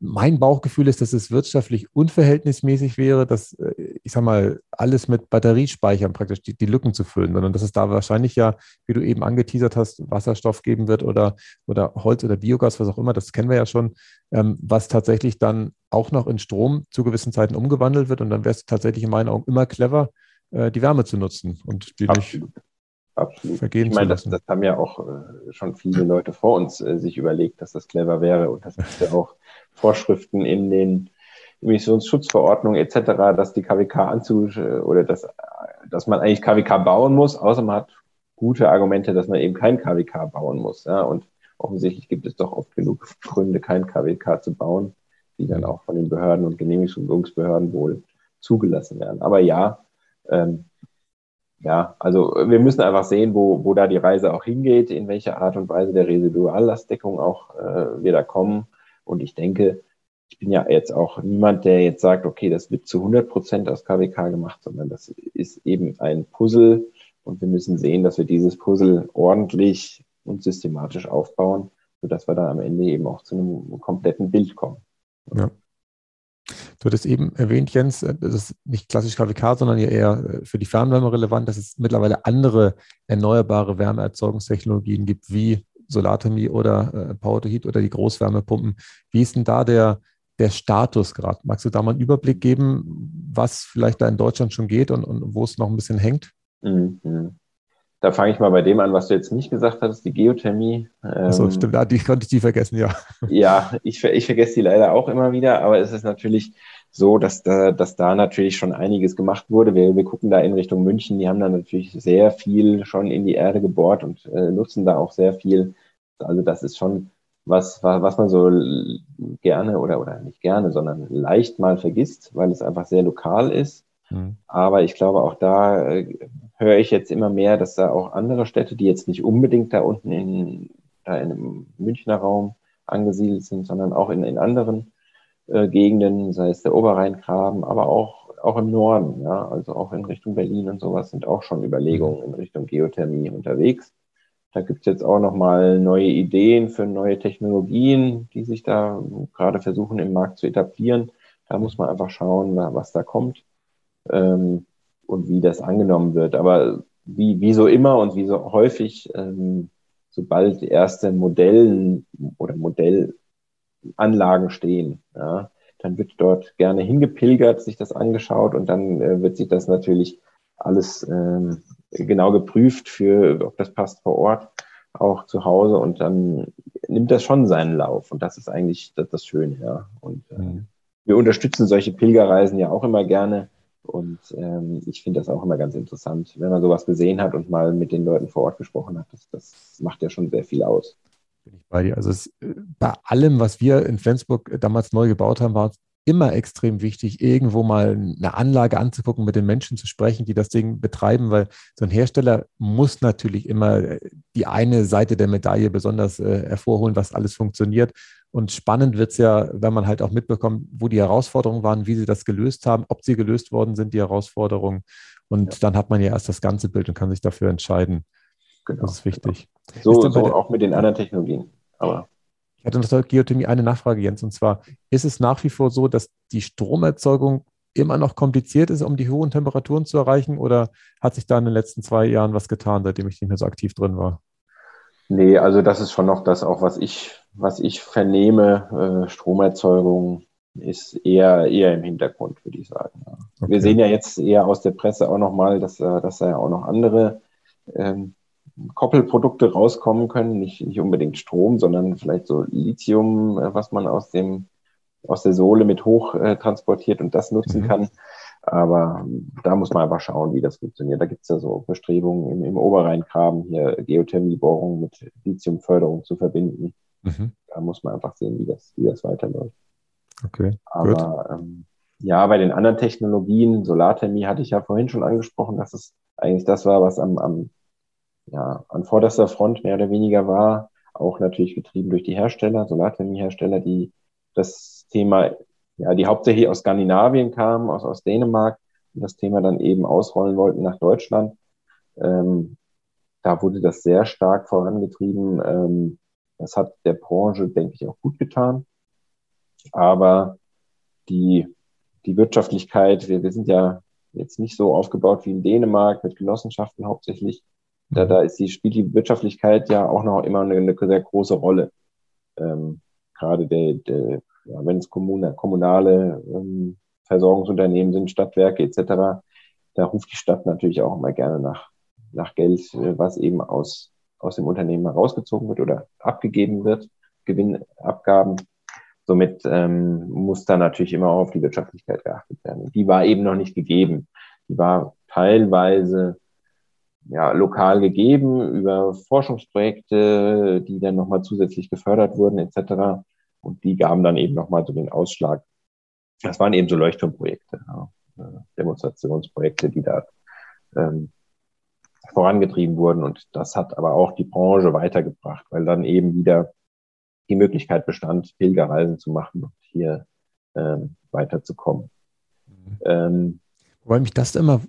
Speaker 2: mein Bauchgefühl ist, dass es wirtschaftlich unverhältnismäßig wäre, dass, äh, ich sag mal, alles mit Batteriespeichern praktisch die, die, Lücken zu füllen, sondern dass es da wahrscheinlich ja, wie du eben angeteasert hast, Wasserstoff geben wird oder, oder Holz oder Biogas, was auch immer, das kennen wir ja schon, ähm, was tatsächlich dann auch noch in Strom zu gewissen Zeiten umgewandelt wird. Und dann wäre es tatsächlich in meinen Augen immer clever, äh, die Wärme zu nutzen und die Absolut. nicht
Speaker 3: Absolut. vergehen ich meine, das, das, haben ja auch äh, schon viele Leute vor uns äh, sich überlegt, dass das clever wäre. Und das gibt ja auch Vorschriften in den Emissionsschutzverordnungen etc., dass die KWK anzu äh, oder dass, dass man eigentlich KWK bauen muss, außer man hat gute Argumente, dass man eben kein KWK bauen muss. Ja? Und offensichtlich gibt es doch oft genug Gründe, kein KWK zu bauen, die dann auch von den Behörden und Genehmigungsbehörden wohl zugelassen werden. Aber ja, ähm, ja, also wir müssen einfach sehen, wo, wo da die Reise auch hingeht, in welcher Art und Weise der Residuallastdeckung auch äh, wir da kommen. Und ich denke, ich bin ja jetzt auch niemand, der jetzt sagt, okay, das wird zu 100 Prozent aus KWK gemacht, sondern das ist eben ein Puzzle und wir müssen sehen, dass wir dieses Puzzle ordentlich und systematisch aufbauen, sodass wir da am Ende eben auch zu einem kompletten Bild kommen.
Speaker 2: Ja. Du hattest eben erwähnt, Jens, äh, das ist nicht klassisch KWK, sondern ja eher äh, für die Fernwärme relevant, dass es mittlerweile andere erneuerbare Wärmeerzeugungstechnologien gibt, wie Solarthermie oder äh, Power to Heat oder die Großwärmepumpen. Wie ist denn da der, der Status gerade? Magst du da mal einen Überblick geben, was vielleicht da in Deutschland schon geht und, und wo es noch ein bisschen hängt? Mhm.
Speaker 3: Da fange ich mal bei dem an, was du jetzt nicht gesagt hattest, die Geothermie.
Speaker 2: Ähm, stimmt, die konnte ich die vergessen, ja.
Speaker 3: Ja, ich, ich vergesse die leider auch immer wieder, aber es ist natürlich so, dass da, dass da natürlich schon einiges gemacht wurde. Wir, wir gucken da in Richtung München, die haben da natürlich sehr viel schon in die Erde gebohrt und äh, nutzen da auch sehr viel. Also das ist schon was, was man so gerne oder, oder nicht gerne, sondern leicht mal vergisst, weil es einfach sehr lokal ist. Mhm. Aber ich glaube, auch da äh, höre ich jetzt immer mehr, dass da auch andere Städte, die jetzt nicht unbedingt da unten in, da in einem Münchner Raum angesiedelt sind, sondern auch in, in anderen äh, Gegenden, sei es der Oberrheingraben, aber auch, auch im Norden, ja, also auch in Richtung Berlin und sowas sind auch schon Überlegungen in Richtung Geothermie unterwegs. Da gibt es jetzt auch nochmal neue Ideen für neue Technologien, die sich da gerade versuchen im Markt zu etablieren. Da muss man einfach schauen, was da kommt ähm, und wie das angenommen wird. Aber wie, wie so immer und wie so häufig, ähm, sobald erste Modellen oder Modellanlagen stehen, ja, dann wird dort gerne hingepilgert, sich das angeschaut und dann äh, wird sich das natürlich alles ähm, genau geprüft für, ob das passt vor Ort, auch zu Hause und dann nimmt das schon seinen Lauf und das ist eigentlich das, das Schöne, ja. Und äh, mhm. wir unterstützen solche Pilgerreisen ja auch immer gerne und ähm, ich finde das auch immer ganz interessant, wenn man sowas gesehen hat und mal mit den Leuten vor Ort gesprochen hat. Das, das macht ja schon sehr viel aus.
Speaker 2: Bin ich bei dir. Also es, äh, bei allem, was wir in Flensburg damals neu gebaut haben, war es immer extrem wichtig, irgendwo mal eine Anlage anzugucken, mit den Menschen zu sprechen, die das Ding betreiben, weil so ein Hersteller muss natürlich immer äh, die eine Seite der Medaille besonders äh, hervorholen, was alles funktioniert. Und spannend wird es ja, wenn man halt auch mitbekommt, wo die Herausforderungen waren, wie sie das gelöst haben, ob sie gelöst worden sind, die Herausforderungen. Und ja. dann hat man ja erst das ganze Bild und kann sich dafür entscheiden. Genau. Das ist wichtig.
Speaker 3: So, ist so auch mit den anderen Technologien. Aber
Speaker 2: ich hatte noch zur Geothermie eine Nachfrage, Jens, und zwar, ist es nach wie vor so, dass die Stromerzeugung immer noch kompliziert ist, um die hohen Temperaturen zu erreichen, oder hat sich da in den letzten zwei Jahren was getan, seitdem ich nicht mehr so aktiv drin war?
Speaker 3: Nee, also das ist schon noch das auch, was ich, was ich vernehme. Äh, Stromerzeugung ist eher, eher im Hintergrund, würde ich sagen. Okay. Wir sehen ja jetzt eher aus der Presse auch nochmal, dass, äh, dass da ja auch noch andere ähm, Koppelprodukte rauskommen können. Nicht, nicht unbedingt Strom, sondern vielleicht so Lithium, äh, was man aus dem, aus der Sohle mit hoch äh, transportiert und das nutzen mhm. kann. Aber da muss man einfach schauen, wie das funktioniert. Da gibt es ja so Bestrebungen im, im Oberrheingraben, hier Geothermiebohrung mit Lithiumförderung zu verbinden. Mhm. Da muss man einfach sehen, wie das, wie das weiterläuft.
Speaker 2: Okay.
Speaker 3: Aber ähm, ja, bei den anderen Technologien, Solarthermie hatte ich ja vorhin schon angesprochen, dass es eigentlich das war, was am, am ja, an vorderster Front mehr oder weniger war. Auch natürlich getrieben durch die Hersteller, Solarthermiehersteller, die das Thema ja, die hauptsächlich aus Skandinavien kamen, aus, aus Dänemark und das Thema dann eben ausrollen wollten nach Deutschland. Ähm, da wurde das sehr stark vorangetrieben. Ähm, das hat der Branche, denke ich, auch gut getan. Aber die, die Wirtschaftlichkeit, wir, wir sind ja jetzt nicht so aufgebaut wie in Dänemark mit Genossenschaften hauptsächlich. Da, da ist die, spielt die Wirtschaftlichkeit ja auch noch immer eine, eine sehr große Rolle. Ähm, gerade der, der ja, wenn es kommunale, kommunale ähm, Versorgungsunternehmen sind, Stadtwerke etc., da ruft die Stadt natürlich auch immer gerne nach, nach Geld, äh, was eben aus, aus dem Unternehmen herausgezogen wird oder abgegeben wird, Gewinnabgaben. Somit ähm, muss da natürlich immer auch auf die Wirtschaftlichkeit geachtet werden. Die war eben noch nicht gegeben. Die war teilweise ja, lokal gegeben über Forschungsprojekte, die dann nochmal zusätzlich gefördert wurden etc. Und die gaben dann eben nochmal so den Ausschlag. Das waren eben so Leuchtturmprojekte, ja, äh, Demonstrationsprojekte, die da ähm, vorangetrieben wurden. Und das hat aber auch die Branche weitergebracht, weil dann eben wieder die Möglichkeit bestand, Pilgerreisen zu machen und hier ähm, weiterzukommen.
Speaker 2: Mhm. Ähm, Wobei mich das immer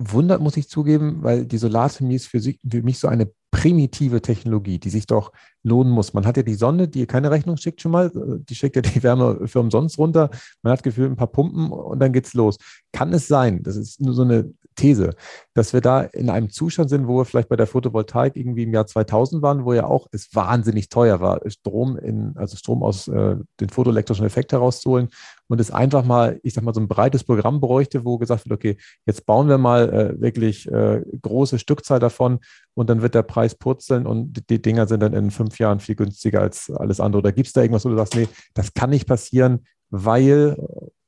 Speaker 2: wundert, muss ich zugeben, weil die Solarthermie ist für, für, mich so eine primitive Technologie, die sich doch lohnen muss. Man hat ja die Sonne, die keine Rechnung schickt schon mal, die schickt ja die Wärme für umsonst runter. Man hat gefühlt ein paar Pumpen und dann geht's los. Kann es sein, das ist nur so eine These, dass wir da in einem Zustand sind, wo wir vielleicht bei der Photovoltaik irgendwie im Jahr 2000 waren, wo ja auch es wahnsinnig teuer war, Strom in, also Strom aus äh, den photoelektrischen Effekt herauszuholen und es einfach mal, ich sag mal, so ein breites Programm bräuchte, wo gesagt wird, okay, jetzt bauen wir mal äh, wirklich äh, große Stückzahl davon und dann wird der Preis purzeln und die Dinger sind dann in fünf Jahren viel günstiger als alles andere. Oder gibt es da irgendwas, wo du sagst, nee, das kann nicht passieren, weil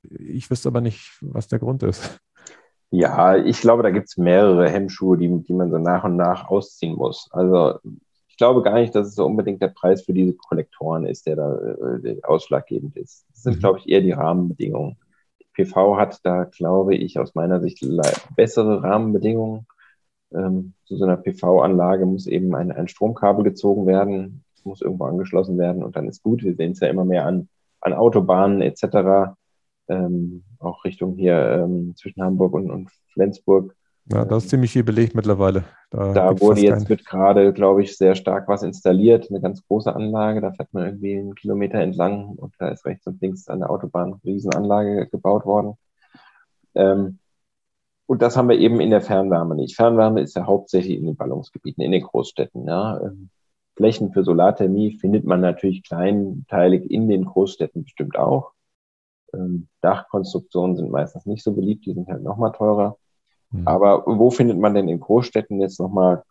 Speaker 2: ich wüsste aber nicht, was der Grund ist.
Speaker 3: Ja, ich glaube, da gibt es mehrere Hemmschuhe, die, die man so nach und nach ausziehen muss. Also ich glaube gar nicht, dass es so unbedingt der Preis für diese Kollektoren ist, der da äh, ausschlaggebend ist. Das sind, mhm. glaube ich, eher die Rahmenbedingungen. PV hat da, glaube ich, aus meiner Sicht bessere Rahmenbedingungen. Ähm, zu so einer PV-Anlage muss eben ein, ein Stromkabel gezogen werden, muss irgendwo angeschlossen werden und dann ist gut. Wir sehen es ja immer mehr an, an Autobahnen etc ähm, auch Richtung hier ähm, zwischen Hamburg und, und Flensburg.
Speaker 2: Ja, da ist ziemlich viel belegt mittlerweile.
Speaker 3: Da, da wurde jetzt wird gerade, glaube ich, sehr stark was installiert, eine ganz große Anlage. Da fährt man irgendwie einen Kilometer entlang und da ist rechts und links an der Autobahn eine Riesenanlage gebaut worden. Ähm, und das haben wir eben in der Fernwärme nicht. Fernwärme ist ja hauptsächlich in den Ballungsgebieten, in den Großstädten. Ja. Ähm, Flächen für Solarthermie findet man natürlich kleinteilig in den Großstädten bestimmt auch. Ähm, Dachkonstruktionen sind meistens nicht so beliebt, die sind halt nochmal teurer. Mhm. Aber wo findet man denn in Großstädten jetzt nochmal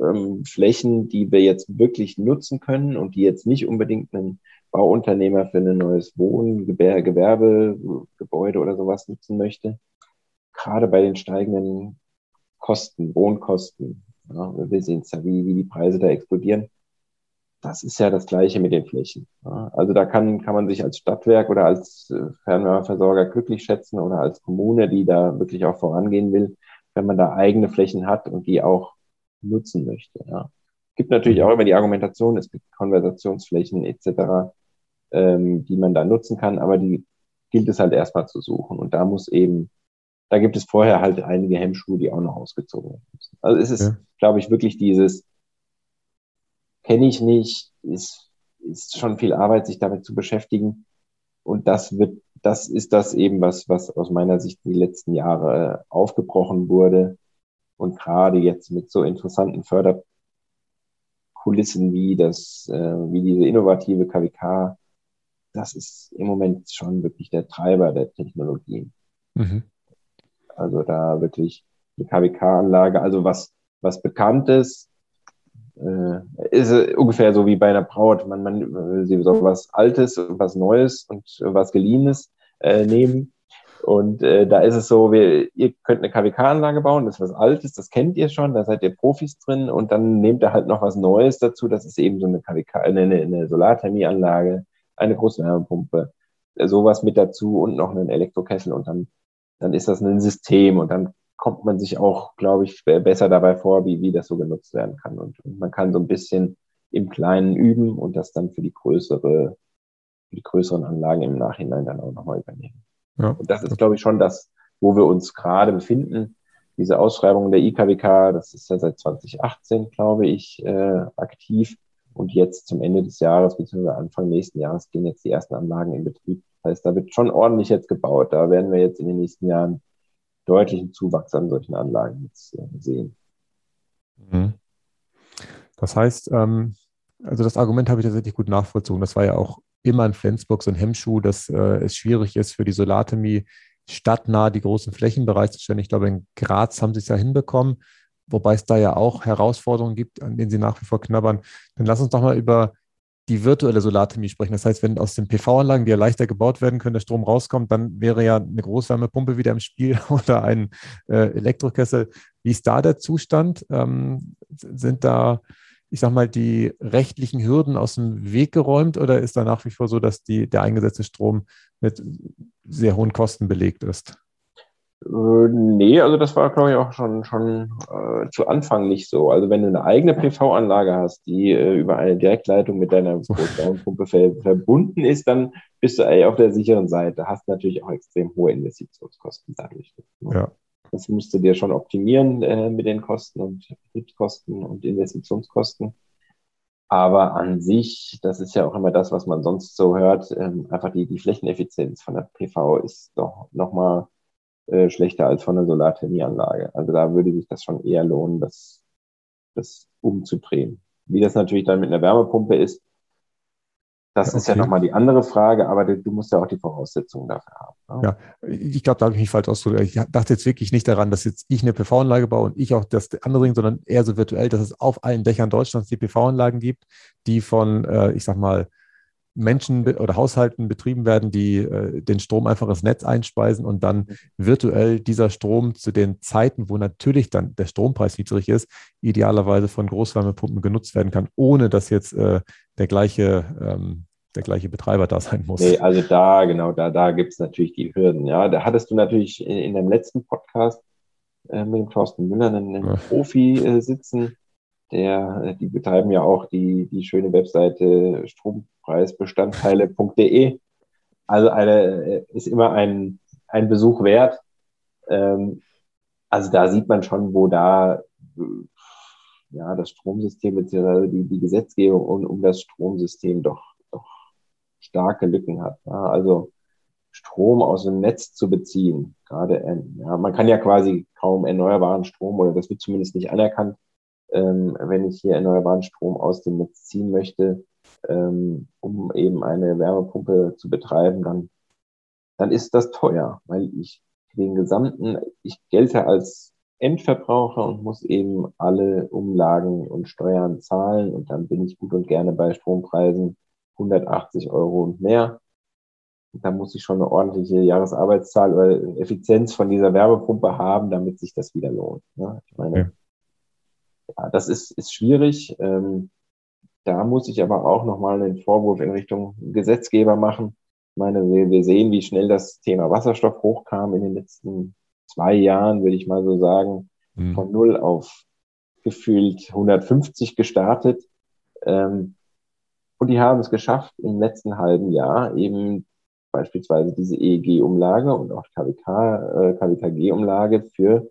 Speaker 3: ähm, Flächen, die wir jetzt wirklich nutzen können und die jetzt nicht unbedingt einen Bauunternehmer für ein neues Wohn-, Gewerbe, Gebäude oder sowas nutzen möchte? Gerade bei den steigenden Kosten, Wohnkosten. Ja, wir sehen es ja, wie, wie die Preise da explodieren das ist ja das Gleiche mit den Flächen. Also da kann, kann man sich als Stadtwerk oder als äh, Fernwärmeversorger glücklich schätzen oder als Kommune, die da wirklich auch vorangehen will, wenn man da eigene Flächen hat und die auch nutzen möchte. Ja. Es gibt natürlich auch immer die Argumentation, es gibt Konversationsflächen etc., ähm, die man da nutzen kann, aber die gilt es halt erstmal zu suchen. Und da muss eben, da gibt es vorher halt einige Hemmschuhe, die auch noch ausgezogen werden müssen. Also es ist, ja. glaube ich, wirklich dieses, kenne ich nicht, ist, ist schon viel Arbeit, sich damit zu beschäftigen. Und das wird, das ist das eben, was, was aus meiner Sicht die letzten Jahre äh, aufgebrochen wurde. Und gerade jetzt mit so interessanten Förderkulissen wie das, äh, wie diese innovative KWK, das ist im Moment schon wirklich der Treiber der Technologien. Mhm. Also da wirklich eine KWK-Anlage, also was, was bekannt äh, ist ungefähr so wie bei einer Braut. Man, man will so was Altes, was Neues und was Geliehenes äh, nehmen. Und äh, da ist es so, wir, ihr könnt eine KWK-Anlage bauen, das ist was Altes, das kennt ihr schon, da seid ihr Profis drin und dann nehmt ihr halt noch was Neues dazu, das ist eben so eine KWK, eine, eine Solarthermieanlage, eine Großwärmepumpe, äh, sowas mit dazu und noch einen Elektrokessel und dann, dann ist das ein System und dann kommt man sich auch, glaube ich, besser dabei vor, wie, wie das so genutzt werden kann. Und, und man kann so ein bisschen im Kleinen üben und das dann für die größere, für die größeren Anlagen im Nachhinein dann auch nochmal übernehmen. Ja. Und das ist, glaube ich, schon das, wo wir uns gerade befinden. Diese Ausschreibung der IKWK, das ist ja seit 2018, glaube ich, äh, aktiv. Und jetzt zum Ende des Jahres, beziehungsweise Anfang nächsten Jahres, gehen jetzt die ersten Anlagen in Betrieb. Das heißt, da wird schon ordentlich jetzt gebaut. Da werden wir jetzt in den nächsten Jahren deutlichen Zuwachs an solchen Anlagen jetzt äh, sehen.
Speaker 2: Mhm. Das heißt, ähm, also das Argument habe ich tatsächlich gut nachvollzogen. Das war ja auch immer in Flensburg so ein Hemmschuh, dass äh, es schwierig ist für die Solarthermie stadtnah die großen Flächen bereitzustellen. Ich glaube, in Graz haben sie es ja hinbekommen, wobei es da ja auch Herausforderungen gibt, an denen sie nach wie vor knabbern. Dann lass uns doch mal über die virtuelle Solarthermie sprechen. Das heißt, wenn aus den PV-Anlagen, die ja leichter gebaut werden können, der Strom rauskommt, dann wäre ja eine Großwärmepumpe wieder im Spiel [laughs] oder ein äh, Elektrokessel. Wie ist da der Zustand? Ähm, sind da, ich sag mal, die rechtlichen Hürden aus dem Weg geräumt oder ist da nach wie vor so, dass die, der eingesetzte Strom mit sehr hohen Kosten belegt ist?
Speaker 3: Äh, nee, also das war, glaube ich, auch schon, schon äh, zu Anfang nicht so. Also wenn du eine eigene PV-Anlage hast, die äh, über eine Direktleitung mit deiner [laughs] ver verbunden ist, dann bist du ey, auf der sicheren Seite. Hast natürlich auch extrem hohe Investitionskosten dadurch. Ne? Ja. Das musst du dir schon optimieren äh, mit den Kosten und Betriebskosten und Investitionskosten. Aber an sich, das ist ja auch immer das, was man sonst so hört, ähm, einfach die, die Flächeneffizienz von der PV ist doch nochmal äh, schlechter als von einer Solarthermieanlage. Also da würde sich das schon eher lohnen, das, das umzudrehen. Wie das natürlich dann mit einer Wärmepumpe ist, das okay. ist ja nochmal die andere Frage, aber du, du, musst ja auch die Voraussetzungen dafür haben.
Speaker 2: Ne? Ja, ich glaube, da habe ich mich falsch ausgedrückt. Ich dachte jetzt wirklich nicht daran, dass jetzt ich eine PV-Anlage baue und ich auch das andere Ding, sondern eher so virtuell, dass es auf allen Dächern Deutschlands die PV-Anlagen gibt, die von, äh, ich sag mal, Menschen oder Haushalten betrieben werden, die äh, den Strom einfach ins Netz einspeisen und dann virtuell dieser Strom zu den Zeiten, wo natürlich dann der Strompreis niedrig ist, idealerweise von Großwärmepumpen genutzt werden kann, ohne dass jetzt äh, der gleiche ähm, der gleiche Betreiber da sein muss.
Speaker 3: Nee, also da, genau, da, da gibt es natürlich die Hürden. Ja, da hattest du natürlich in, in dem letzten Podcast äh, mit dem Thorsten Müller einen, einen ja. Profi äh, sitzen, der, äh, die betreiben ja auch die, die schöne Webseite strompreisbestandteile.de. Also eine, äh, ist immer ein, ein Besuch wert. Ähm, also da sieht man schon, wo da ja, das Stromsystem bzw. Die, die Gesetzgebung um, um das Stromsystem doch, doch starke Lücken hat. Ja, also Strom aus dem Netz zu beziehen, gerade, ja, man kann ja quasi kaum erneuerbaren Strom oder das wird zumindest nicht anerkannt, ähm, wenn ich hier erneuerbaren Strom aus dem Netz ziehen möchte, ähm, um eben eine Wärmepumpe zu betreiben, dann, dann ist das teuer, weil ich den gesamten, ich gelte als Endverbraucher und muss eben alle Umlagen und Steuern zahlen. Und dann bin ich gut und gerne bei Strompreisen 180 Euro und mehr. Da muss ich schon eine ordentliche Jahresarbeitszahl oder Effizienz von dieser Wärmepumpe haben, damit sich das wieder lohnt. Ne? Ich meine, ja. Ja, das ist, ist schwierig. Ähm, da muss ich aber auch nochmal einen Vorwurf in Richtung Gesetzgeber machen. Ich meine, wir, wir sehen, wie schnell das Thema Wasserstoff hochkam in den letzten zwei Jahren, würde ich mal so sagen, mhm. von null auf gefühlt 150 gestartet. Ähm, und die haben es geschafft, im letzten halben Jahr eben beispielsweise diese EEG-Umlage und auch KWK, äh, KWKG-Umlage für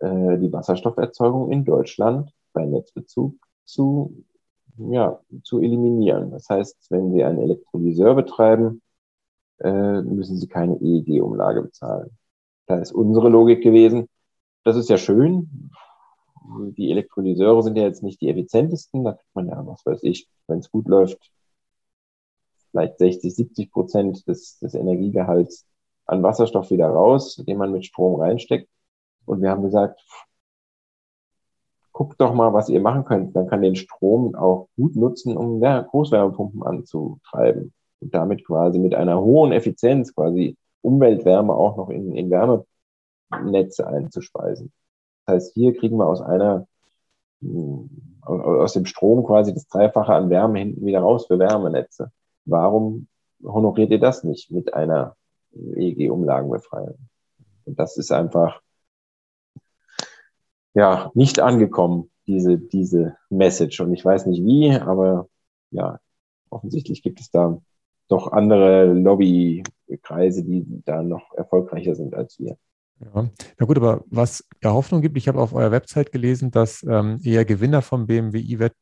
Speaker 3: äh, die Wasserstofferzeugung in Deutschland bei Netzbezug zu, ja, zu eliminieren. Das heißt, wenn Sie einen Elektrolyseur betreiben, äh, müssen Sie keine EEG-Umlage bezahlen. Da ist unsere Logik gewesen, das ist ja schön. Die Elektrolyseure sind ja jetzt nicht die effizientesten. Da kriegt man ja, was weiß ich, wenn es gut läuft, vielleicht 60, 70 Prozent des, des Energiegehalts an Wasserstoff wieder raus, den man mit Strom reinsteckt. Und wir haben gesagt, guckt doch mal, was ihr machen könnt. Man kann den Strom auch gut nutzen, um Großwärmepumpen anzutreiben. Und damit quasi mit einer hohen Effizienz quasi Umweltwärme auch noch in, in Wärmenetze einzuspeisen. Das heißt, hier kriegen wir aus einer, aus dem Strom quasi das Dreifache an Wärme hinten wieder raus für Wärmenetze. Warum honoriert ihr das nicht mit einer EEG-Umlagenbefreiung? Und das ist einfach, ja, nicht angekommen, diese, diese Message. Und ich weiß nicht wie, aber ja, offensichtlich gibt es da doch andere Lobbykreise, die da noch erfolgreicher sind als wir.
Speaker 2: Ja, na gut, aber was ja Hoffnung gibt, ich habe auf eurer Website gelesen, dass ähm, ihr Gewinner vom BMW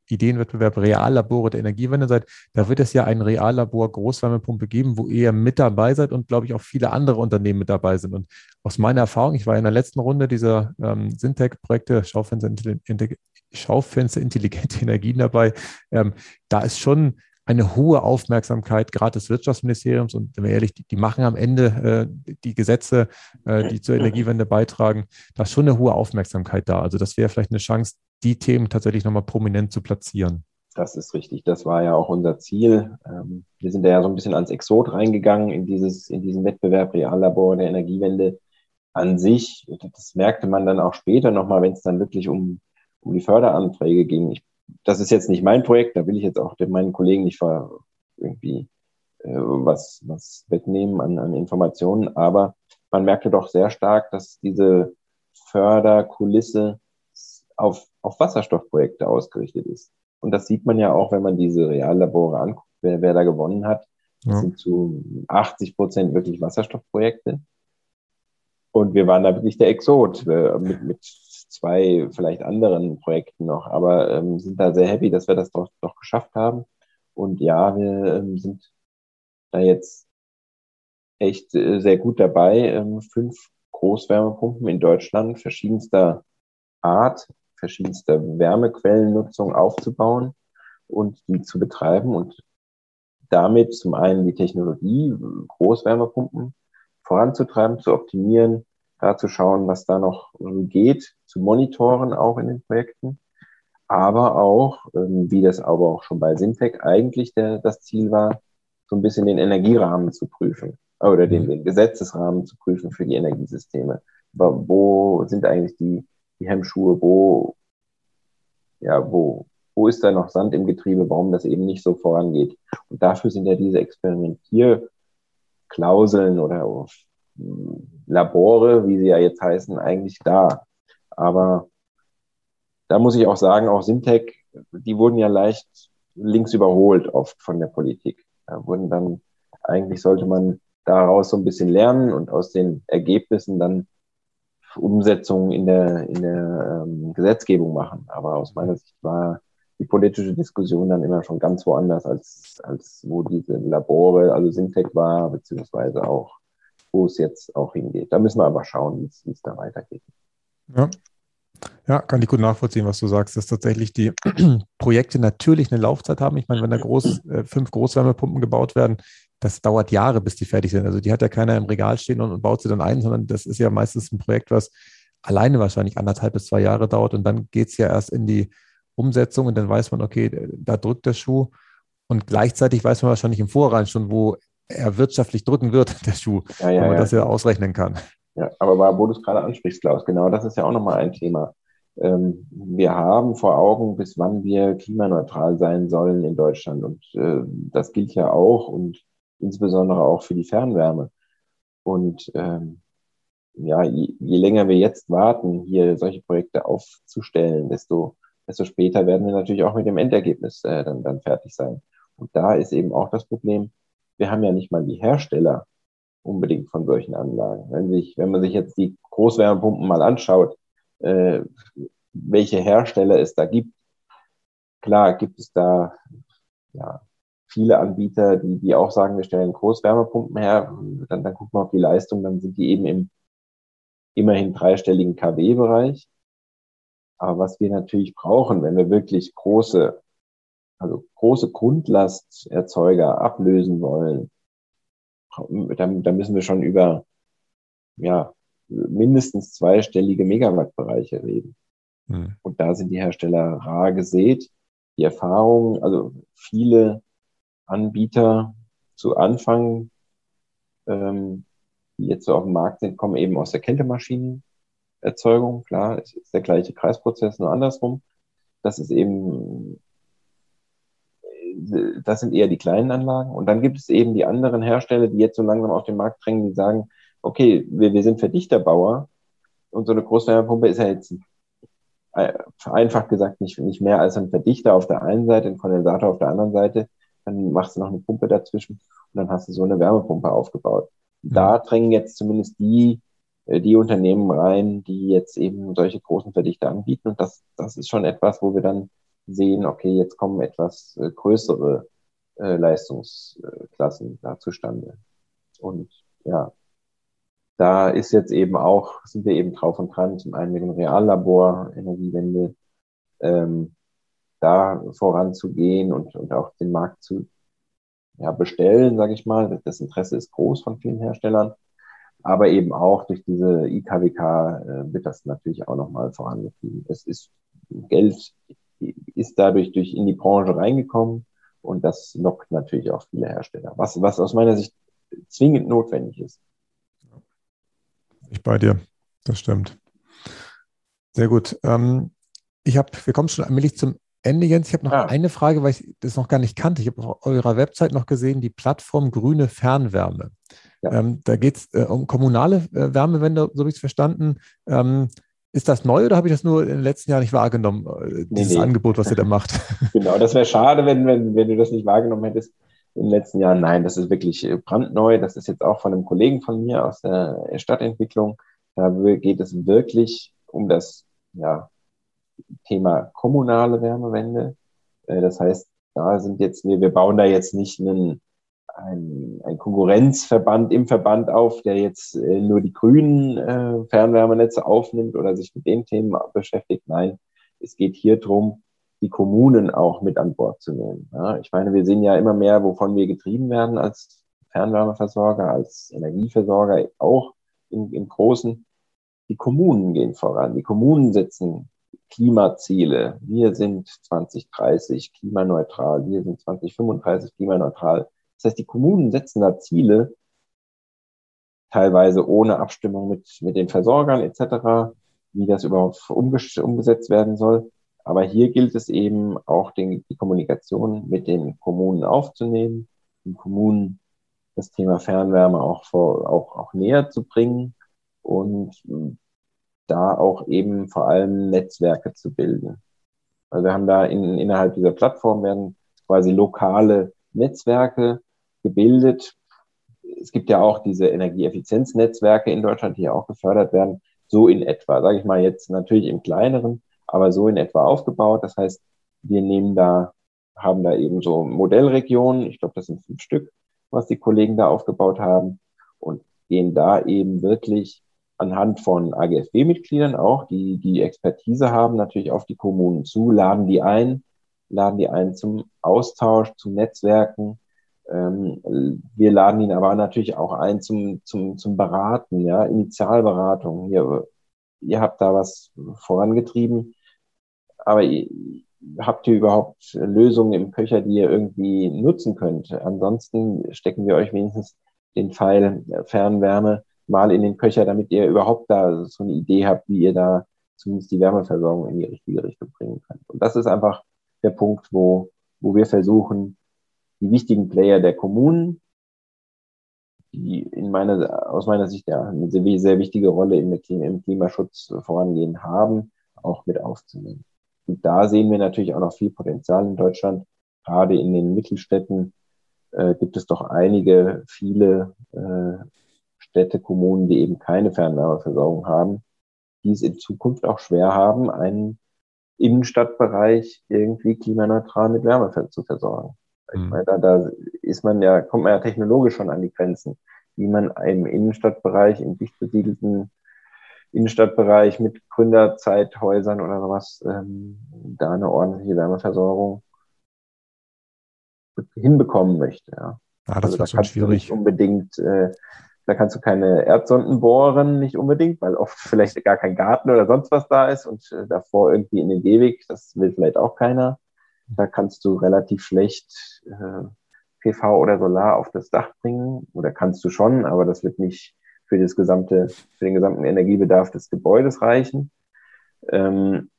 Speaker 2: Ideenwettbewerb Reallabore der Energiewende seid. Da wird es ja ein Reallabor Großwärmepumpe geben, wo ihr mit dabei seid und glaube ich auch viele andere Unternehmen mit dabei sind. Und aus meiner Erfahrung, ich war in der letzten Runde dieser ähm, Syntec-Projekte, Schaufenster, Schaufenster intelligente Energien dabei, ähm, da ist schon eine hohe Aufmerksamkeit gerade des Wirtschaftsministeriums und wenn wir ehrlich, die, die machen am Ende äh, die Gesetze, äh, die zur Energiewende beitragen, da ist schon eine hohe Aufmerksamkeit da. Also das wäre vielleicht eine Chance, die Themen tatsächlich nochmal prominent zu platzieren.
Speaker 3: Das ist richtig. Das war ja auch unser Ziel. Ähm, wir sind da ja so ein bisschen ans Exot reingegangen in dieses, in diesen Wettbewerb Reallabor der Energiewende an sich. Das merkte man dann auch später nochmal, wenn es dann wirklich um, um die Förderanträge ging. Ich das ist jetzt nicht mein Projekt, da will ich jetzt auch meinen Kollegen nicht irgendwie äh, was, was wegnehmen an, an Informationen, aber man merkte doch sehr stark, dass diese Förderkulisse auf, auf Wasserstoffprojekte ausgerichtet ist. Und das sieht man ja auch, wenn man diese Reallabore anguckt, wer, wer da gewonnen hat. Das ja. sind zu 80 Prozent wirklich Wasserstoffprojekte. Und wir waren da wirklich der Exot äh, mit, mit zwei vielleicht anderen Projekten noch, aber ähm, sind da sehr happy, dass wir das doch, doch geschafft haben. Und ja, wir ähm, sind da jetzt echt äh, sehr gut dabei. Ähm, fünf Großwärmepumpen in Deutschland verschiedenster Art, verschiedenster Wärmequellennutzung aufzubauen und die zu betreiben und damit zum einen die Technologie, Großwärmepumpen voranzutreiben, zu optimieren, da zu schauen, was da noch geht, zu monitoren auch in den Projekten, aber auch, ähm, wie das aber auch schon bei Sintec eigentlich der, das Ziel war, so ein bisschen den Energierahmen zu prüfen oder den, mhm. den Gesetzesrahmen zu prüfen für die Energiesysteme. Aber wo sind eigentlich die, die Hemmschuhe, wo, ja, wo, wo ist da noch Sand im Getriebe, warum das eben nicht so vorangeht. Und dafür sind ja diese Experimentierklauseln oder Labore, wie sie ja jetzt heißen, eigentlich da. Aber da muss ich auch sagen, auch Sintec, die wurden ja leicht links überholt oft von der Politik. Da wurden dann, eigentlich sollte man daraus so ein bisschen lernen und aus den Ergebnissen dann Umsetzungen in der, in der ähm, Gesetzgebung machen. Aber aus meiner Sicht war die politische Diskussion dann immer schon ganz woanders, als, als wo diese Labore, also Sintec war, beziehungsweise auch, wo es jetzt auch hingeht. Da müssen wir aber schauen, wie es da weitergeht.
Speaker 2: Ja. Ja, kann ich gut nachvollziehen, was du sagst, dass tatsächlich die [clears throat] Projekte natürlich eine Laufzeit haben. Ich meine, wenn da groß, äh, fünf Großwärmepumpen gebaut werden, das dauert Jahre, bis die fertig sind. Also die hat ja keiner im Regal stehen und, und baut sie dann ein, sondern das ist ja meistens ein Projekt, was alleine wahrscheinlich anderthalb bis zwei Jahre dauert und dann geht es ja erst in die Umsetzung und dann weiß man, okay, da drückt der Schuh und gleichzeitig weiß man wahrscheinlich im Vorrein schon, wo er wirtschaftlich drücken wird, [laughs] der Schuh, ja, ja, wenn man ja. das ja ausrechnen kann.
Speaker 3: Ja, aber wo du es gerade ansprichst, Klaus, genau das ist ja auch nochmal ein Thema. Ähm, wir haben vor Augen, bis wann wir klimaneutral sein sollen in Deutschland. Und äh, das gilt ja auch und insbesondere auch für die Fernwärme. Und ähm, ja, je, je länger wir jetzt warten, hier solche Projekte aufzustellen, desto, desto später werden wir natürlich auch mit dem Endergebnis äh, dann, dann fertig sein. Und da ist eben auch das Problem, wir haben ja nicht mal die Hersteller unbedingt von solchen Anlagen. Wenn, sich, wenn man sich jetzt die Großwärmepumpen mal anschaut, äh, welche Hersteller es da gibt, klar gibt es da ja, viele Anbieter, die, die auch sagen, wir stellen Großwärmepumpen her, dann, dann guckt man auf die Leistung, dann sind die eben im immerhin dreistelligen kW-Bereich. Aber was wir natürlich brauchen, wenn wir wirklich große, also große Grundlasterzeuger ablösen wollen, dann, dann müssen wir schon über ja, mindestens zweistellige Megawattbereiche reden. Hm. Und da sind die Hersteller rar gesät. Die Erfahrung, also viele Anbieter zu Anfang, ähm, die jetzt so auf dem Markt sind, kommen eben aus der Kältemaschinenerzeugung. Klar, es ist der gleiche Kreisprozess, nur andersrum. Das ist eben, das sind eher die kleinen Anlagen. Und dann gibt es eben die anderen Hersteller, die jetzt so langsam auf den Markt drängen, die sagen, okay, wir, wir sind Verdichterbauer und so eine Großwärmepumpe ist ja jetzt äh, vereinfacht gesagt nicht, nicht mehr als ein Verdichter auf der einen Seite, ein Kondensator auf der anderen Seite dann machst du noch eine Pumpe dazwischen und dann hast du so eine Wärmepumpe aufgebaut. Da drängen jetzt zumindest die, äh, die Unternehmen rein, die jetzt eben solche großen Verdichter anbieten. Und das, das ist schon etwas, wo wir dann sehen, okay, jetzt kommen etwas äh, größere äh, Leistungsklassen da zustande. Und ja, da ist jetzt eben auch, sind wir eben drauf und dran, zum einen mit dem Reallabor Energiewende, ähm, da voranzugehen und, und auch den Markt zu ja, bestellen, sage ich mal. Das Interesse ist groß von vielen Herstellern. Aber eben auch durch diese IKWK äh, wird das natürlich auch nochmal vorangetrieben. Es ist Geld ist dadurch durch in die Branche reingekommen und das lockt natürlich auch viele Hersteller, was, was aus meiner Sicht zwingend notwendig ist.
Speaker 2: Ich bei dir, das stimmt. Sehr gut. Ähm, ich habe, wir kommen schon allmählich zum Ende, Jens. Ich habe noch ja. eine Frage, weil ich das noch gar nicht kannte. Ich habe auf eurer Website noch gesehen, die Plattform Grüne Fernwärme. Ja. Ähm, da geht es äh, um kommunale äh, Wärmewende, so habe ich es verstanden. Ähm, ist das neu oder habe ich das nur in den letzten Jahren nicht wahrgenommen, äh, dieses nee, nee. Angebot, was ihr da macht? [laughs]
Speaker 3: Genau, das wäre schade, wenn, wenn, wenn du das nicht wahrgenommen hättest in den letzten Jahren. Nein, das ist wirklich äh, brandneu. Das ist jetzt auch von einem Kollegen von mir aus der Stadtentwicklung. Da geht es wirklich um das ja, Thema kommunale Wärmewende. Äh, das heißt, da sind jetzt, wir, wir bauen da jetzt nicht einen, ein, ein Konkurrenzverband im Verband auf, der jetzt äh, nur die grünen äh, Fernwärmenetze aufnimmt oder sich mit den Themen beschäftigt. Nein, es geht hier drum, die Kommunen auch mit an Bord zu nehmen. Ja, ich meine, wir sehen ja immer mehr, wovon wir getrieben werden als Fernwärmeversorger, als Energieversorger, auch im, im Großen. Die Kommunen gehen voran. Die Kommunen setzen Klimaziele. Wir sind 2030 klimaneutral. Wir sind 2035 klimaneutral. Das heißt, die Kommunen setzen da Ziele, teilweise ohne Abstimmung mit, mit den Versorgern etc., wie das überhaupt umgesetzt werden soll. Aber hier gilt es eben auch, den, die Kommunikation mit den Kommunen aufzunehmen, den Kommunen das Thema Fernwärme auch, vor, auch, auch näher zu bringen und da auch eben vor allem Netzwerke zu bilden. Also wir haben da in, innerhalb dieser Plattform werden quasi lokale Netzwerke gebildet. Es gibt ja auch diese Energieeffizienznetzwerke in Deutschland, die ja auch gefördert werden, so in etwa, sage ich mal jetzt natürlich im kleineren, aber so in etwa aufgebaut. Das heißt, wir nehmen da, haben da eben so Modellregionen, ich glaube, das sind fünf Stück, was die Kollegen da aufgebaut haben und gehen da eben wirklich anhand von AGFB-Mitgliedern auch, die die Expertise haben, natürlich auf die Kommunen zu, laden die ein, laden die ein zum Austausch, zu Netzwerken. Ähm, wir laden ihn aber natürlich auch ein zum, zum, zum Beraten, ja, Initialberatung. Hier, ihr habt da was vorangetrieben, aber ihr, habt ihr überhaupt Lösungen im Köcher, die ihr irgendwie nutzen könnt? Ansonsten stecken wir euch wenigstens den Pfeil Fernwärme mal in den Köcher, damit ihr überhaupt da so eine Idee habt, wie ihr da zumindest die Wärmeversorgung in die richtige Richtung bringen könnt. Und das ist einfach der Punkt, wo, wo wir versuchen, die wichtigen Player der Kommunen, die in meiner, aus meiner Sicht ja eine sehr, sehr wichtige Rolle im, im Klimaschutz vorangehen haben, auch mit aufzunehmen. Und da sehen wir natürlich auch noch viel Potenzial in Deutschland. Gerade in den Mittelstädten äh, gibt es doch einige, viele äh, Städte, Kommunen, die eben keine Fernwärmeversorgung haben, die es in Zukunft auch schwer haben, einen Innenstadtbereich irgendwie klimaneutral mit Wärme zu versorgen. Ich mhm. meine, da, da ist man ja, kommt man ja technologisch schon an die Grenzen, wie man im Innenstadtbereich, im dicht besiedelten Innenstadtbereich mit Gründerzeithäusern oder sowas, ähm, da eine ordentliche Wärmeversorgung hinbekommen möchte. Ja.
Speaker 2: Ah, das also, wird schon schwierig. Nicht
Speaker 3: unbedingt äh, da kannst du keine Erdsonden bohren, nicht unbedingt, weil oft vielleicht gar kein Garten oder sonst was da ist und äh, davor irgendwie in den Gehweg, das will vielleicht auch keiner. Da kannst du relativ schlecht äh, PV oder Solar auf das Dach bringen. Oder kannst du schon, aber das wird nicht für das gesamte, für den gesamten Energiebedarf des Gebäudes reichen. Ähm,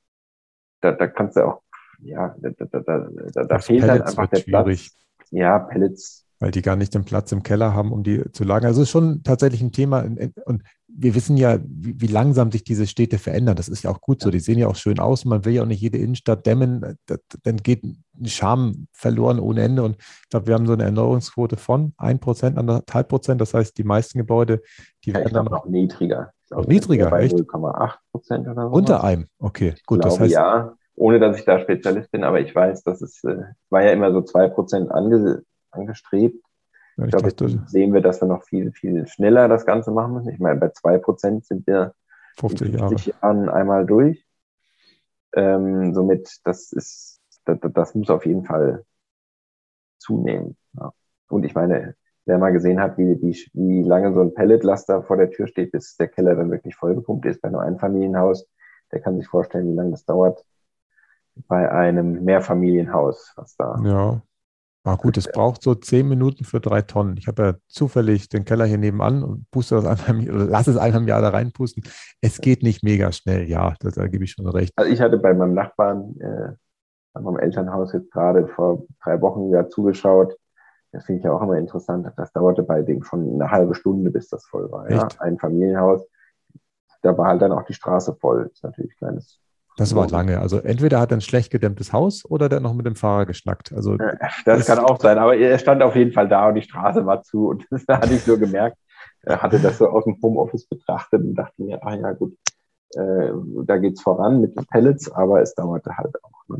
Speaker 3: da, da kannst du auch, ja, da, da, da, da, da fehlt dann einfach der
Speaker 2: schwierig.
Speaker 3: Platz. Ja, Pellets
Speaker 2: weil die gar nicht den Platz im Keller haben, um die zu lagern. Also es ist schon tatsächlich ein Thema. Und wir wissen ja, wie, langsam sich diese Städte verändern. Das ist ja auch gut so. Die sehen ja auch schön aus. Man will ja auch nicht jede Innenstadt dämmen. Dann geht ein Charme verloren ohne Ende. Und ich glaube, wir haben so eine Erneuerungsquote von 1%, 1,5 Prozent. Das heißt, die meisten Gebäude, die
Speaker 3: ja, werden dann noch
Speaker 2: niedriger. Glaube, niedriger,
Speaker 3: bei 0,8 Prozent oder so.
Speaker 2: Unter einem, okay, gut.
Speaker 3: Glaube, das heißt, ja, ohne dass ich da Spezialist bin, aber ich weiß, dass es äh, war ja immer so 2 Prozent ange angestrebt. Ja, ich, ich glaube, jetzt sehen wir, dass wir noch viel, viel schneller das Ganze machen müssen. Ich meine, bei 2% sind wir
Speaker 2: 50 Jahre. 50
Speaker 3: Jahren einmal durch. Ähm, somit, das ist, das, das, muss auf jeden Fall zunehmen. Ja. Und ich meine, wer mal gesehen hat, wie, wie, wie lange so ein Pelletlaster vor der Tür steht, bis der Keller dann wirklich vollgepumpt ist bei einem Einfamilienhaus, der kann sich vorstellen, wie lange das dauert bei einem Mehrfamilienhaus, was da
Speaker 2: ja. Ah, gut, es braucht so zehn Minuten für drei Tonnen. Ich habe ja zufällig den Keller hier nebenan und puste das einmal oder lass es einmal im Jahr da reinpusten. Es geht nicht mega schnell, ja, da, da gebe ich schon recht.
Speaker 3: Also ich hatte bei meinem Nachbarn, äh, haben am Elternhaus jetzt gerade vor drei Wochen wieder zugeschaut. Das finde ich ja auch immer interessant. Das dauerte bei dem schon eine halbe Stunde, bis das voll war. Ja? Ein Familienhaus. Da war halt dann auch die Straße voll. Das ist natürlich ein kleines
Speaker 2: das war lange. Also entweder hat er ein schlecht gedämmtes Haus oder der hat noch mit dem Fahrer geschnackt. Also
Speaker 3: das, das kann auch sein, aber er stand auf jeden Fall da und die Straße war zu und [laughs] das hatte ich so gemerkt. Er hatte das so aus dem Homeoffice betrachtet und dachte mir, ah ja gut, äh, da geht's voran mit den Pellets, aber es dauerte halt auch. Ne?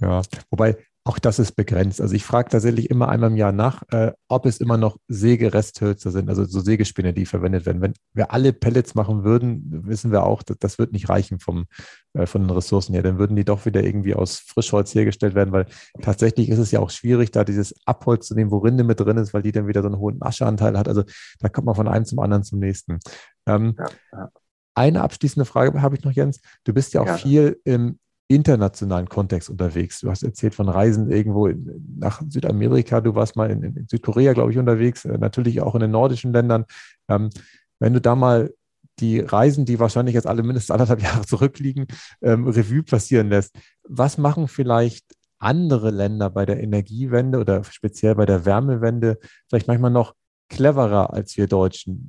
Speaker 2: Ja, wobei auch das ist begrenzt. Also ich frage tatsächlich immer einmal im Jahr nach, äh, ob es immer noch Sägeresthölzer sind, also so Sägespinne, die verwendet werden. Wenn wir alle Pellets machen würden, wissen wir auch, das, das wird nicht reichen vom, äh, von den Ressourcen her. Dann würden die doch wieder irgendwie aus Frischholz hergestellt werden, weil tatsächlich ist es ja auch schwierig, da dieses Abholz zu nehmen, wo Rinde mit drin ist, weil die dann wieder so einen hohen Ascheanteil hat. Also da kommt man von einem zum anderen zum nächsten. Ähm, ja, ja. Eine abschließende Frage habe ich noch, Jens. Du bist ja auch ja. viel im internationalen Kontext unterwegs. Du hast erzählt von Reisen irgendwo in, nach Südamerika, du warst mal in, in Südkorea, glaube ich, unterwegs, äh, natürlich auch in den nordischen Ländern. Ähm, wenn du da mal die Reisen, die wahrscheinlich jetzt alle mindestens anderthalb [laughs] Jahre zurückliegen, ähm, Revue passieren lässt, was machen vielleicht andere Länder bei der Energiewende oder speziell bei der Wärmewende vielleicht manchmal noch cleverer als wir Deutschen?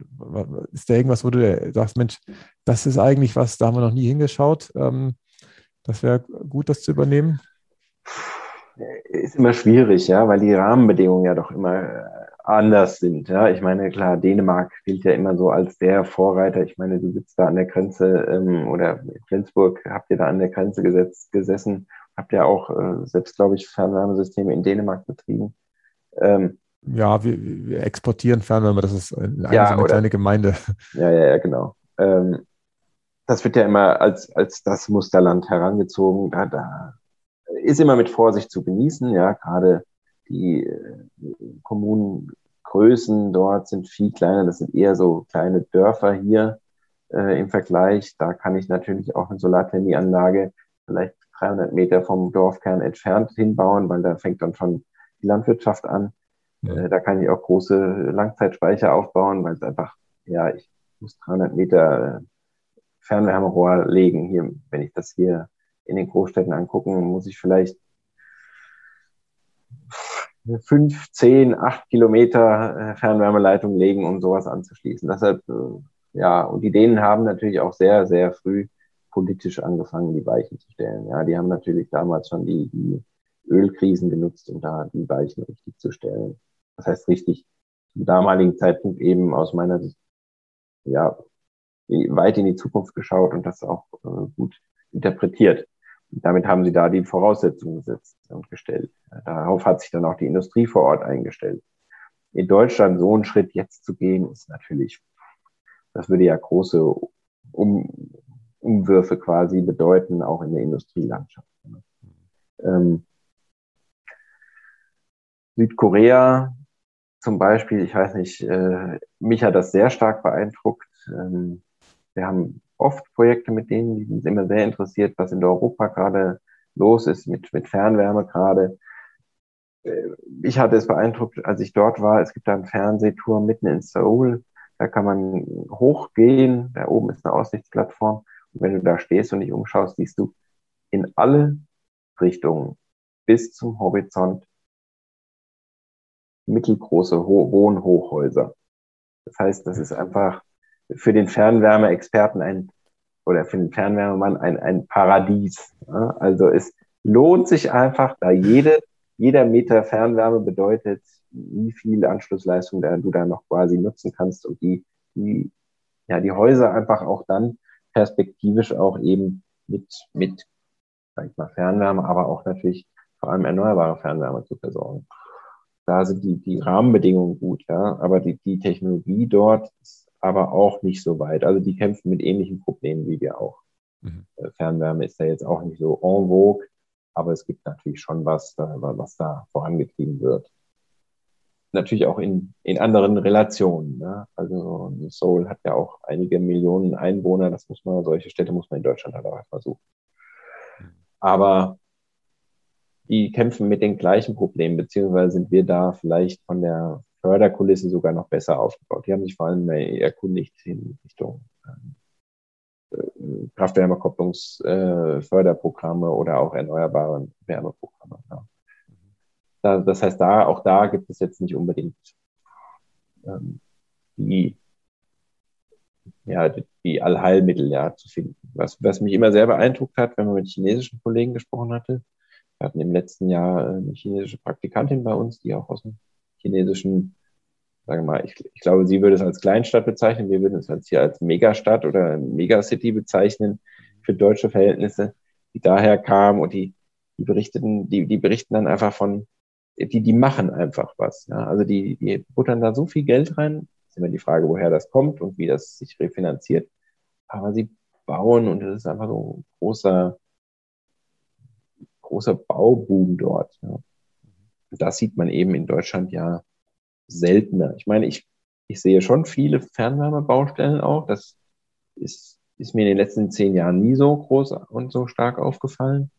Speaker 2: Ist da irgendwas, wo du sagst, Mensch, das ist eigentlich was, da haben wir noch nie hingeschaut? Ähm, das wäre gut, das zu übernehmen.
Speaker 3: Ist immer schwierig, ja, weil die Rahmenbedingungen ja doch immer äh, anders sind. Ja, ich meine, klar, Dänemark gilt ja immer so als der Vorreiter. Ich meine, du sitzt da an der Grenze ähm, oder in Flensburg habt ihr da an der Grenze gesetzt, gesessen, habt ja auch äh, selbst, glaube ich, Fernwärmesysteme in Dänemark betrieben.
Speaker 2: Ähm, ja, wir, wir, exportieren Fernwärme, das ist eine, ja, eine oder, kleine Gemeinde.
Speaker 3: Ja, ja, ja, genau. Ähm, das wird ja immer als, als das Musterland herangezogen. Da, da ist immer mit Vorsicht zu genießen. Ja, gerade die äh, Kommunengrößen dort sind viel kleiner. Das sind eher so kleine Dörfer hier äh, im Vergleich. Da kann ich natürlich auch eine Solarthermieanlage vielleicht 300 Meter vom Dorfkern entfernt hinbauen, weil da fängt dann schon die Landwirtschaft an. Ja. Äh, da kann ich auch große Langzeitspeicher aufbauen, weil es einfach, ja, ich muss 300 Meter Fernwärmerohr legen. Hier, wenn ich das hier in den Großstädten angucken, muss ich vielleicht fünf, zehn, acht Kilometer äh, Fernwärmeleitung legen, um sowas anzuschließen. Deshalb, äh, ja, und die Dänen haben natürlich auch sehr, sehr früh politisch angefangen, die Weichen zu stellen. Ja, die haben natürlich damals schon die, die Ölkrisen genutzt, um da die Weichen richtig zu stellen. Das heißt richtig, zum damaligen Zeitpunkt eben aus meiner Sicht, ja, weit in die Zukunft geschaut und das auch äh, gut interpretiert. Und damit haben sie da die Voraussetzungen gesetzt und gestellt. Darauf hat sich dann auch die Industrie vor Ort eingestellt. In Deutschland so einen Schritt jetzt zu gehen, ist natürlich, das würde ja große um Umwürfe quasi bedeuten, auch in der Industrielandschaft. Ähm, Südkorea zum Beispiel, ich weiß nicht, äh, mich hat das sehr stark beeindruckt. Ähm, wir haben oft Projekte mit denen, die sind immer sehr interessiert, was in Europa gerade los ist, mit, mit Fernwärme gerade. Äh, ich hatte es beeindruckt, als ich dort war, es gibt da einen Fernsehturm mitten in Seoul. Da kann man hochgehen, da oben ist eine Aussichtsplattform. Und wenn du da stehst und dich umschaust, siehst du in alle Richtungen bis zum Horizont mittelgroße Ho Wohnhochhäuser. Das heißt, das ist einfach für den Fernwärmeexperten ein oder für den Fernwärmemann ein, ein Paradies. Ja? Also es lohnt sich einfach, da jede, jeder Meter Fernwärme bedeutet, wie viel Anschlussleistung da, du da noch quasi nutzen kannst und die, die, ja, die Häuser einfach auch dann perspektivisch auch eben mit, mit, sag ich mal, Fernwärme, aber auch natürlich vor allem erneuerbare Fernwärme zu versorgen. Da sind die, die Rahmenbedingungen gut, ja, aber die, die Technologie dort ist aber auch nicht so weit. Also die kämpfen mit ähnlichen Problemen wie wir auch. Mhm. Äh, Fernwärme ist ja jetzt auch nicht so en vogue, aber es gibt natürlich schon was, was da vorangetrieben wird. Natürlich auch in, in anderen Relationen. Ne? Also Seoul hat ja auch einige Millionen Einwohner. Das muss man, solche Städte muss man in Deutschland halt auch erstmal suchen. Mhm. Aber die kämpfen mit den gleichen Problemen, beziehungsweise sind wir da vielleicht von der Förderkulisse sogar noch besser aufgebaut. Die haben sich vor allem erkundigt in Richtung ähm, Kraft-Wärme-Kopplungsförderprogramme oder auch erneuerbare Wärmeprogramme. Ja. Da, das heißt, da auch da gibt es jetzt nicht unbedingt ähm, die, ja, die Allheilmittel ja, zu finden. Was, was mich immer sehr beeindruckt hat, wenn man mit chinesischen Kollegen gesprochen hatte, wir hatten im letzten Jahr eine chinesische Praktikantin bei uns, die auch aus dem chinesischen sagen wir mal, ich, ich glaube, sie würde es als Kleinstadt bezeichnen, wir würden es als hier als Megastadt oder Megacity bezeichnen für deutsche Verhältnisse, die daher kamen und die, die berichteten, die, die berichten dann einfach von, die, die machen einfach was. Ja? Also die, die buttern da so viel Geld rein, ist immer die Frage, woher das kommt und wie das sich refinanziert. Aber sie bauen und es ist einfach so ein großer, großer Bauboom dort. Ja. Und das sieht man eben in Deutschland ja seltener. Ich meine, ich, ich sehe schon viele Fernwärmebaustellen auch. Das ist, ist mir in den letzten zehn Jahren nie so groß und so stark aufgefallen.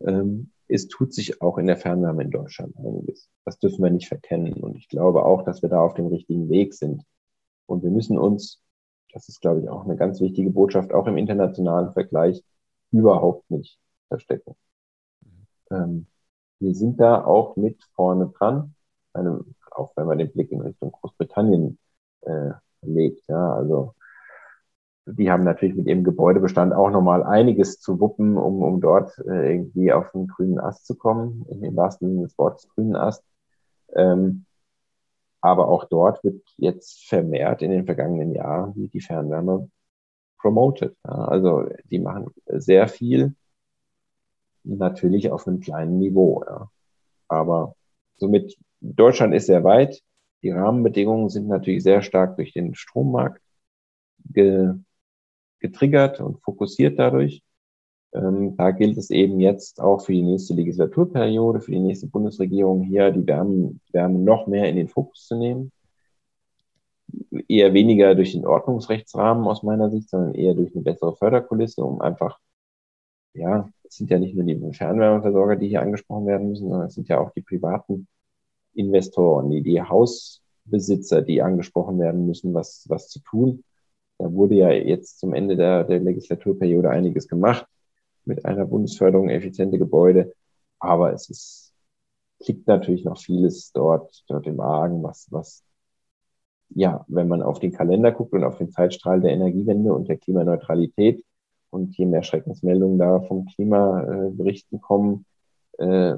Speaker 3: Ähm, es tut sich auch in der Fernwärme in Deutschland einiges. Das dürfen wir nicht verkennen. Und ich glaube auch, dass wir da auf dem richtigen Weg sind. Und wir müssen uns, das ist, glaube ich, auch eine ganz wichtige Botschaft, auch im internationalen Vergleich, überhaupt nicht verstecken. Ähm, wir sind da auch mit vorne dran. Eine, auch wenn man den Blick in Richtung Großbritannien äh, legt. Ja, also die haben natürlich mit ihrem Gebäudebestand auch nochmal einiges zu wuppen, um, um dort äh, irgendwie auf den grünen Ast zu kommen, in den wahrsten Sinne des Wortes grünen Ast. Ähm, aber auch dort wird jetzt vermehrt in den vergangenen Jahren die Fernwärme promoted. Ja. Also die machen sehr viel, natürlich auf einem kleinen Niveau. Ja. Aber somit Deutschland ist sehr weit. Die Rahmenbedingungen sind natürlich sehr stark durch den Strommarkt ge, getriggert und fokussiert dadurch. Ähm, da gilt es eben jetzt auch für die nächste Legislaturperiode, für die nächste Bundesregierung hier die Wärme, Wärme noch mehr in den Fokus zu nehmen. Eher weniger durch den Ordnungsrechtsrahmen aus meiner Sicht, sondern eher durch eine bessere Förderkulisse, um einfach, ja, es sind ja nicht nur die Fernwärmeversorger, die hier angesprochen werden müssen, sondern es sind ja auch die privaten Investoren, die, die Hausbesitzer, die angesprochen werden müssen, was, was zu tun. Da wurde ja jetzt zum Ende der, der Legislaturperiode einiges gemacht mit einer Bundesförderung effiziente Gebäude. Aber es ist, liegt natürlich noch vieles dort, dort im Argen, was, was, ja, wenn man auf den Kalender guckt und auf den Zeitstrahl der Energiewende und der Klimaneutralität und je mehr Schreckensmeldungen da vom Klimaberichten kommen, äh,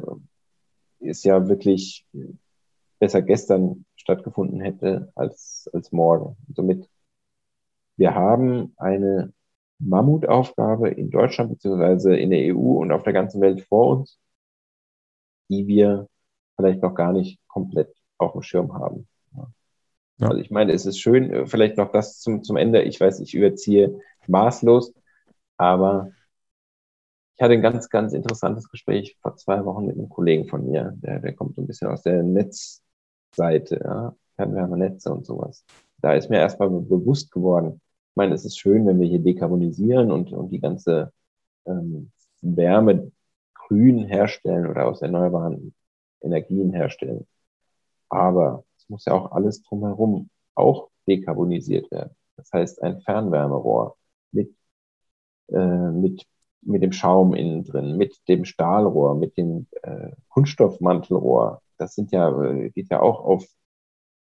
Speaker 3: ist ja wirklich besser gestern stattgefunden hätte als, als morgen. Somit, wir haben eine Mammutaufgabe in Deutschland beziehungsweise in der EU und auf der ganzen Welt vor uns, die wir vielleicht noch gar nicht komplett auf dem Schirm haben. Ja. Also ich meine, es ist schön, vielleicht noch das zum, zum Ende. Ich weiß, ich überziehe maßlos, aber ich hatte ein ganz, ganz interessantes Gespräch vor zwei Wochen mit einem Kollegen von mir. Der, der kommt so ein bisschen aus der Netz, Seite, ja, Fernwärmenetze und sowas. Da ist mir erstmal bewusst geworden, ich meine, es ist schön, wenn wir hier dekarbonisieren und, und die ganze ähm, Wärme grün herstellen oder aus erneuerbaren Energien herstellen. Aber es muss ja auch alles drumherum auch dekarbonisiert werden. Das heißt, ein Fernwärmerohr mit, äh, mit, mit dem Schaum innen drin, mit dem Stahlrohr, mit dem äh, Kunststoffmantelrohr, das sind ja, äh, geht ja auch auf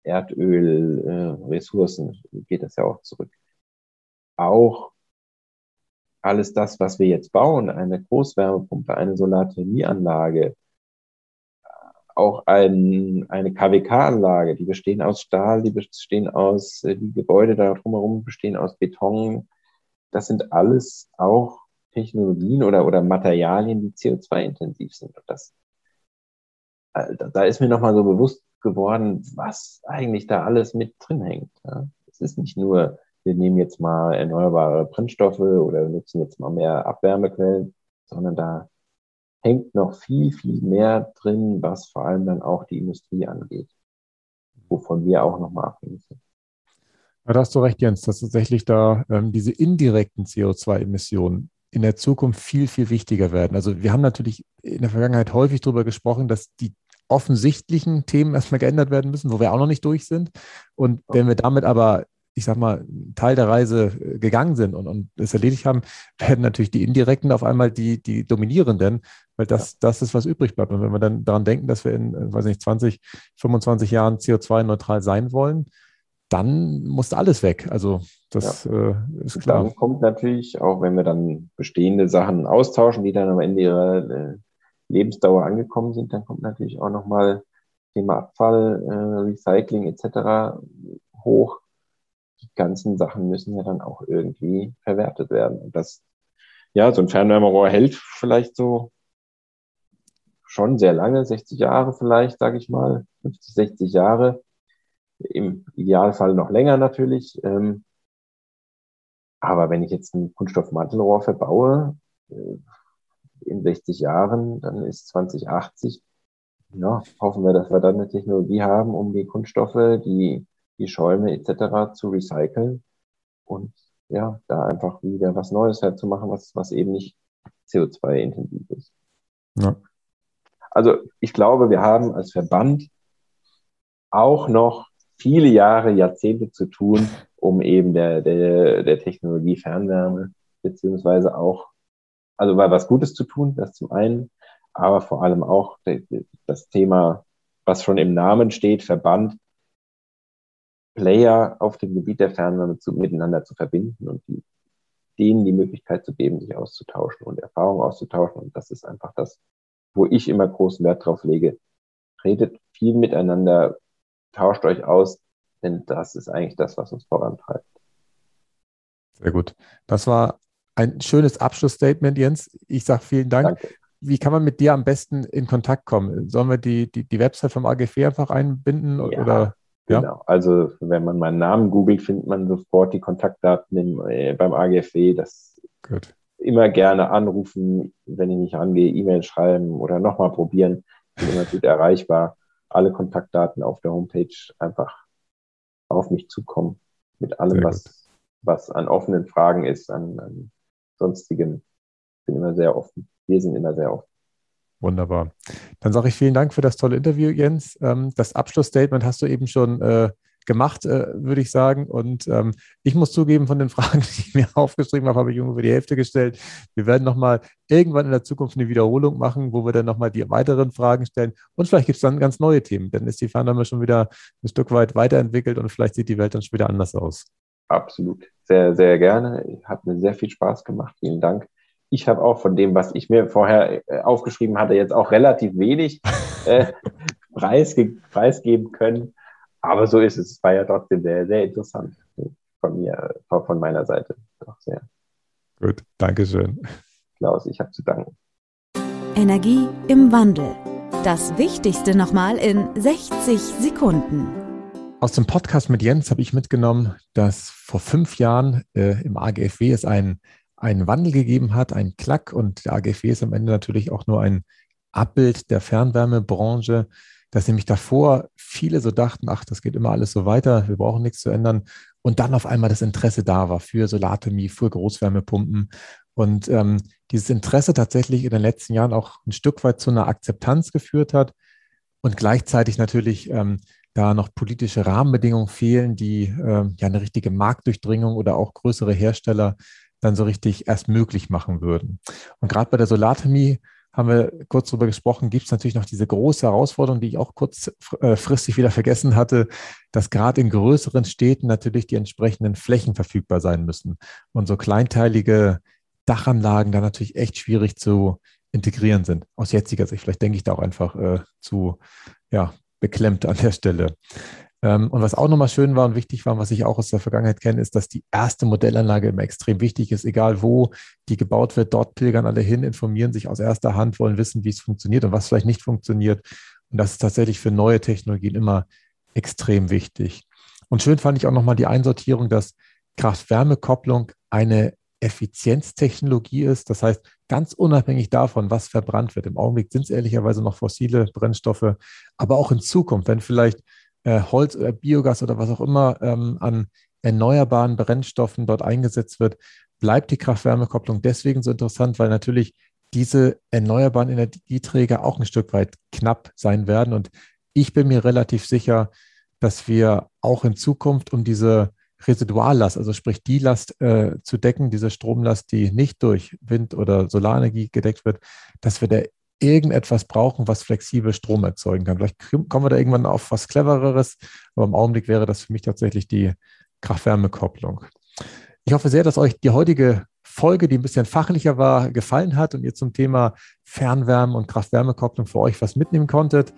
Speaker 3: Erdöl, äh, geht das ja auch zurück. Auch alles das, was wir jetzt bauen, eine Großwärmepumpe, eine Solarthermieanlage, auch ein, eine KWK-Anlage, die bestehen aus Stahl, die bestehen aus, äh, die Gebäude da drumherum bestehen aus Beton. Das sind alles auch Technologien oder, oder Materialien, die CO2-intensiv sind. Und das äh, da ist mir nochmal so bewusst geworden, was eigentlich da alles mit drin hängt. Ja. Es ist nicht nur, wir nehmen jetzt mal erneuerbare Brennstoffe oder nutzen jetzt mal mehr Abwärmequellen, sondern da hängt noch viel, viel mehr drin, was vor allem dann auch die Industrie angeht, wovon wir auch nochmal abhängig sind.
Speaker 2: Ja, da hast du recht, Jens, dass tatsächlich da ähm, diese indirekten CO2-Emissionen in der Zukunft viel, viel wichtiger werden. Also wir haben natürlich in der Vergangenheit häufig darüber gesprochen, dass die offensichtlichen Themen erstmal geändert werden müssen, wo wir auch noch nicht durch sind. Und wenn wir damit aber, ich sag mal, Teil der Reise äh, gegangen sind und, und es erledigt haben, werden natürlich die Indirekten auf einmal die, die Dominierenden, weil das, das ist, was übrig bleibt. Und wenn wir dann daran denken, dass wir in, äh, weiß nicht, 20, 25 Jahren CO2-neutral sein wollen, dann muss alles weg. Also das ja. äh, ist klar.
Speaker 3: Dann kommt natürlich, auch wenn wir dann bestehende Sachen austauschen, die dann am Ende ihrer äh, Lebensdauer angekommen sind, dann kommt natürlich auch nochmal Thema Abfall, äh, Recycling etc. hoch. Die ganzen Sachen müssen ja dann auch irgendwie verwertet werden. Und das, ja, so ein Fernwärmerohr hält vielleicht so schon sehr lange, 60 Jahre vielleicht, sage ich mal, 50, 60 Jahre. Im Idealfall noch länger natürlich. Ähm, aber wenn ich jetzt ein Kunststoffmantelrohr verbaue, äh, in 60 Jahren, dann ist 2080. Ja, hoffen wir, dass wir dann eine Technologie haben, um die Kunststoffe, die, die Schäume etc. zu recyceln und ja, da einfach wieder was Neues halt zu machen, was, was eben nicht CO2-intensiv ist. Ja. Also ich glaube, wir haben als Verband auch noch viele Jahre, Jahrzehnte zu tun, um eben der, der, der Technologie Fernwärme beziehungsweise auch also was Gutes zu tun, das zum einen, aber vor allem auch das Thema, was schon im Namen steht, Verband, Player auf dem Gebiet der Fernwärme zu, miteinander zu verbinden und die, denen die Möglichkeit zu geben, sich auszutauschen und Erfahrungen auszutauschen. Und das ist einfach das, wo ich immer großen Wert drauf lege. Redet viel miteinander, tauscht euch aus, denn das ist eigentlich das, was uns vorantreibt.
Speaker 2: Sehr gut. Das war ein schönes Abschlussstatement, Jens. Ich sage vielen Dank. Danke. Wie kann man mit dir am besten in Kontakt kommen? Sollen wir die, die, die Website vom AGF einfach einbinden? Ja, oder?
Speaker 3: Ja? Genau. Also, wenn man meinen Namen googelt, findet man sofort die Kontaktdaten im, äh, beim AGFW. Das Gut. immer gerne anrufen, wenn ich nicht angehe, E-Mail schreiben oder nochmal probieren. Ich bin immer gut erreichbar. Alle Kontaktdaten auf der Homepage einfach auf mich zukommen. Mit allem, was, was an offenen Fragen ist, an, an sonstigen. Ich bin immer sehr offen. Wir sind immer sehr offen.
Speaker 2: Wunderbar. Dann sage ich vielen Dank für das tolle Interview, Jens. Ähm, das Abschlussstatement hast du eben schon äh, gemacht, äh, würde ich sagen. Und ähm, ich muss zugeben, von den [laughs] Fragen, die ich mir aufgeschrieben habe, habe ich ungefähr die Hälfte gestellt. Wir werden nochmal irgendwann in der Zukunft eine Wiederholung machen, wo wir dann nochmal die weiteren Fragen stellen. Und vielleicht gibt es dann ganz neue Themen. Dann ist die Fernwärme schon wieder ein Stück weit weiterentwickelt und vielleicht sieht die Welt dann schon wieder anders aus.
Speaker 3: Absolut. Sehr, sehr gerne. Hat mir sehr viel Spaß gemacht. Vielen Dank. Ich habe auch von dem, was ich mir vorher äh, aufgeschrieben hatte, jetzt auch relativ wenig äh, [laughs] preisge preisgeben können. Aber so ist es. Es war ja trotzdem sehr, sehr interessant von mir, von meiner Seite. Doch sehr.
Speaker 2: Gut, Dankeschön.
Speaker 3: Klaus, ich habe zu danken.
Speaker 1: Energie im Wandel. Das Wichtigste nochmal in 60 Sekunden.
Speaker 2: Aus dem Podcast mit Jens habe ich mitgenommen, dass vor fünf Jahren äh, im AGFW es einen, einen Wandel gegeben hat, einen Klack und der AGFW ist am Ende natürlich auch nur ein Abbild der Fernwärmebranche, dass nämlich davor viele so dachten, ach, das geht immer alles so weiter, wir brauchen nichts zu ändern und dann auf einmal das Interesse da war für Solarthermie, für Großwärmepumpen und ähm, dieses Interesse tatsächlich in den letzten Jahren auch ein Stück weit zu einer Akzeptanz geführt hat und gleichzeitig natürlich ähm, da noch politische Rahmenbedingungen fehlen, die äh, ja eine richtige Marktdurchdringung oder auch größere Hersteller dann so richtig erst möglich machen würden. Und gerade bei der Solarthermie haben wir kurz darüber gesprochen, gibt es natürlich noch diese große Herausforderung, die ich auch kurzfristig wieder vergessen hatte, dass gerade in größeren Städten natürlich die entsprechenden Flächen verfügbar sein müssen. Und so kleinteilige Dachanlagen da natürlich echt schwierig zu integrieren sind. Aus jetziger Sicht. Vielleicht denke ich da auch einfach äh, zu ja, beklemmt an der Stelle. Ähm, und was auch nochmal schön war und wichtig war, was ich auch aus der Vergangenheit kenne, ist, dass die erste Modellanlage immer extrem wichtig ist, egal wo die gebaut wird. Dort pilgern alle hin, informieren sich aus erster Hand, wollen wissen, wie es funktioniert und was vielleicht nicht funktioniert. Und das ist tatsächlich für neue Technologien immer extrem wichtig. Und schön fand ich auch nochmal die Einsortierung, dass Kraft-Wärme-Kopplung eine Effizienztechnologie ist. Das heißt, ganz unabhängig davon, was verbrannt wird. Im Augenblick sind es ehrlicherweise noch fossile Brennstoffe, aber auch in Zukunft, wenn vielleicht äh, Holz oder Biogas oder was auch immer ähm, an erneuerbaren Brennstoffen dort eingesetzt wird, bleibt die Kraft-Wärme-Kopplung deswegen so interessant, weil natürlich diese erneuerbaren Energieträger auch ein Stück weit knapp sein werden. Und ich bin mir relativ sicher, dass wir auch in Zukunft um diese Residuallast, also sprich die Last äh, zu decken, diese Stromlast, die nicht durch Wind- oder Solarenergie gedeckt wird, dass wir da irgendetwas brauchen, was flexibel Strom erzeugen kann. Vielleicht kommen wir da irgendwann auf was Clevereres, aber im Augenblick wäre das für mich tatsächlich die Kraft-Wärme-Kopplung. Ich hoffe sehr, dass euch die heutige Folge, die ein bisschen fachlicher war, gefallen hat und ihr zum Thema Fernwärme und Kraft-Wärme-Kopplung für euch was mitnehmen konntet.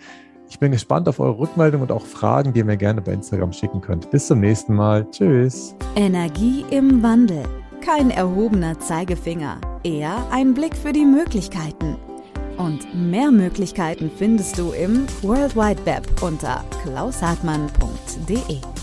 Speaker 2: Ich bin gespannt auf eure Rückmeldung und auch Fragen, die ihr mir gerne bei Instagram schicken könnt. Bis zum nächsten Mal. Tschüss.
Speaker 1: Energie im Wandel. Kein erhobener Zeigefinger, eher ein Blick für die Möglichkeiten. Und mehr Möglichkeiten findest du im World Wide Web unter klaushartmann.de.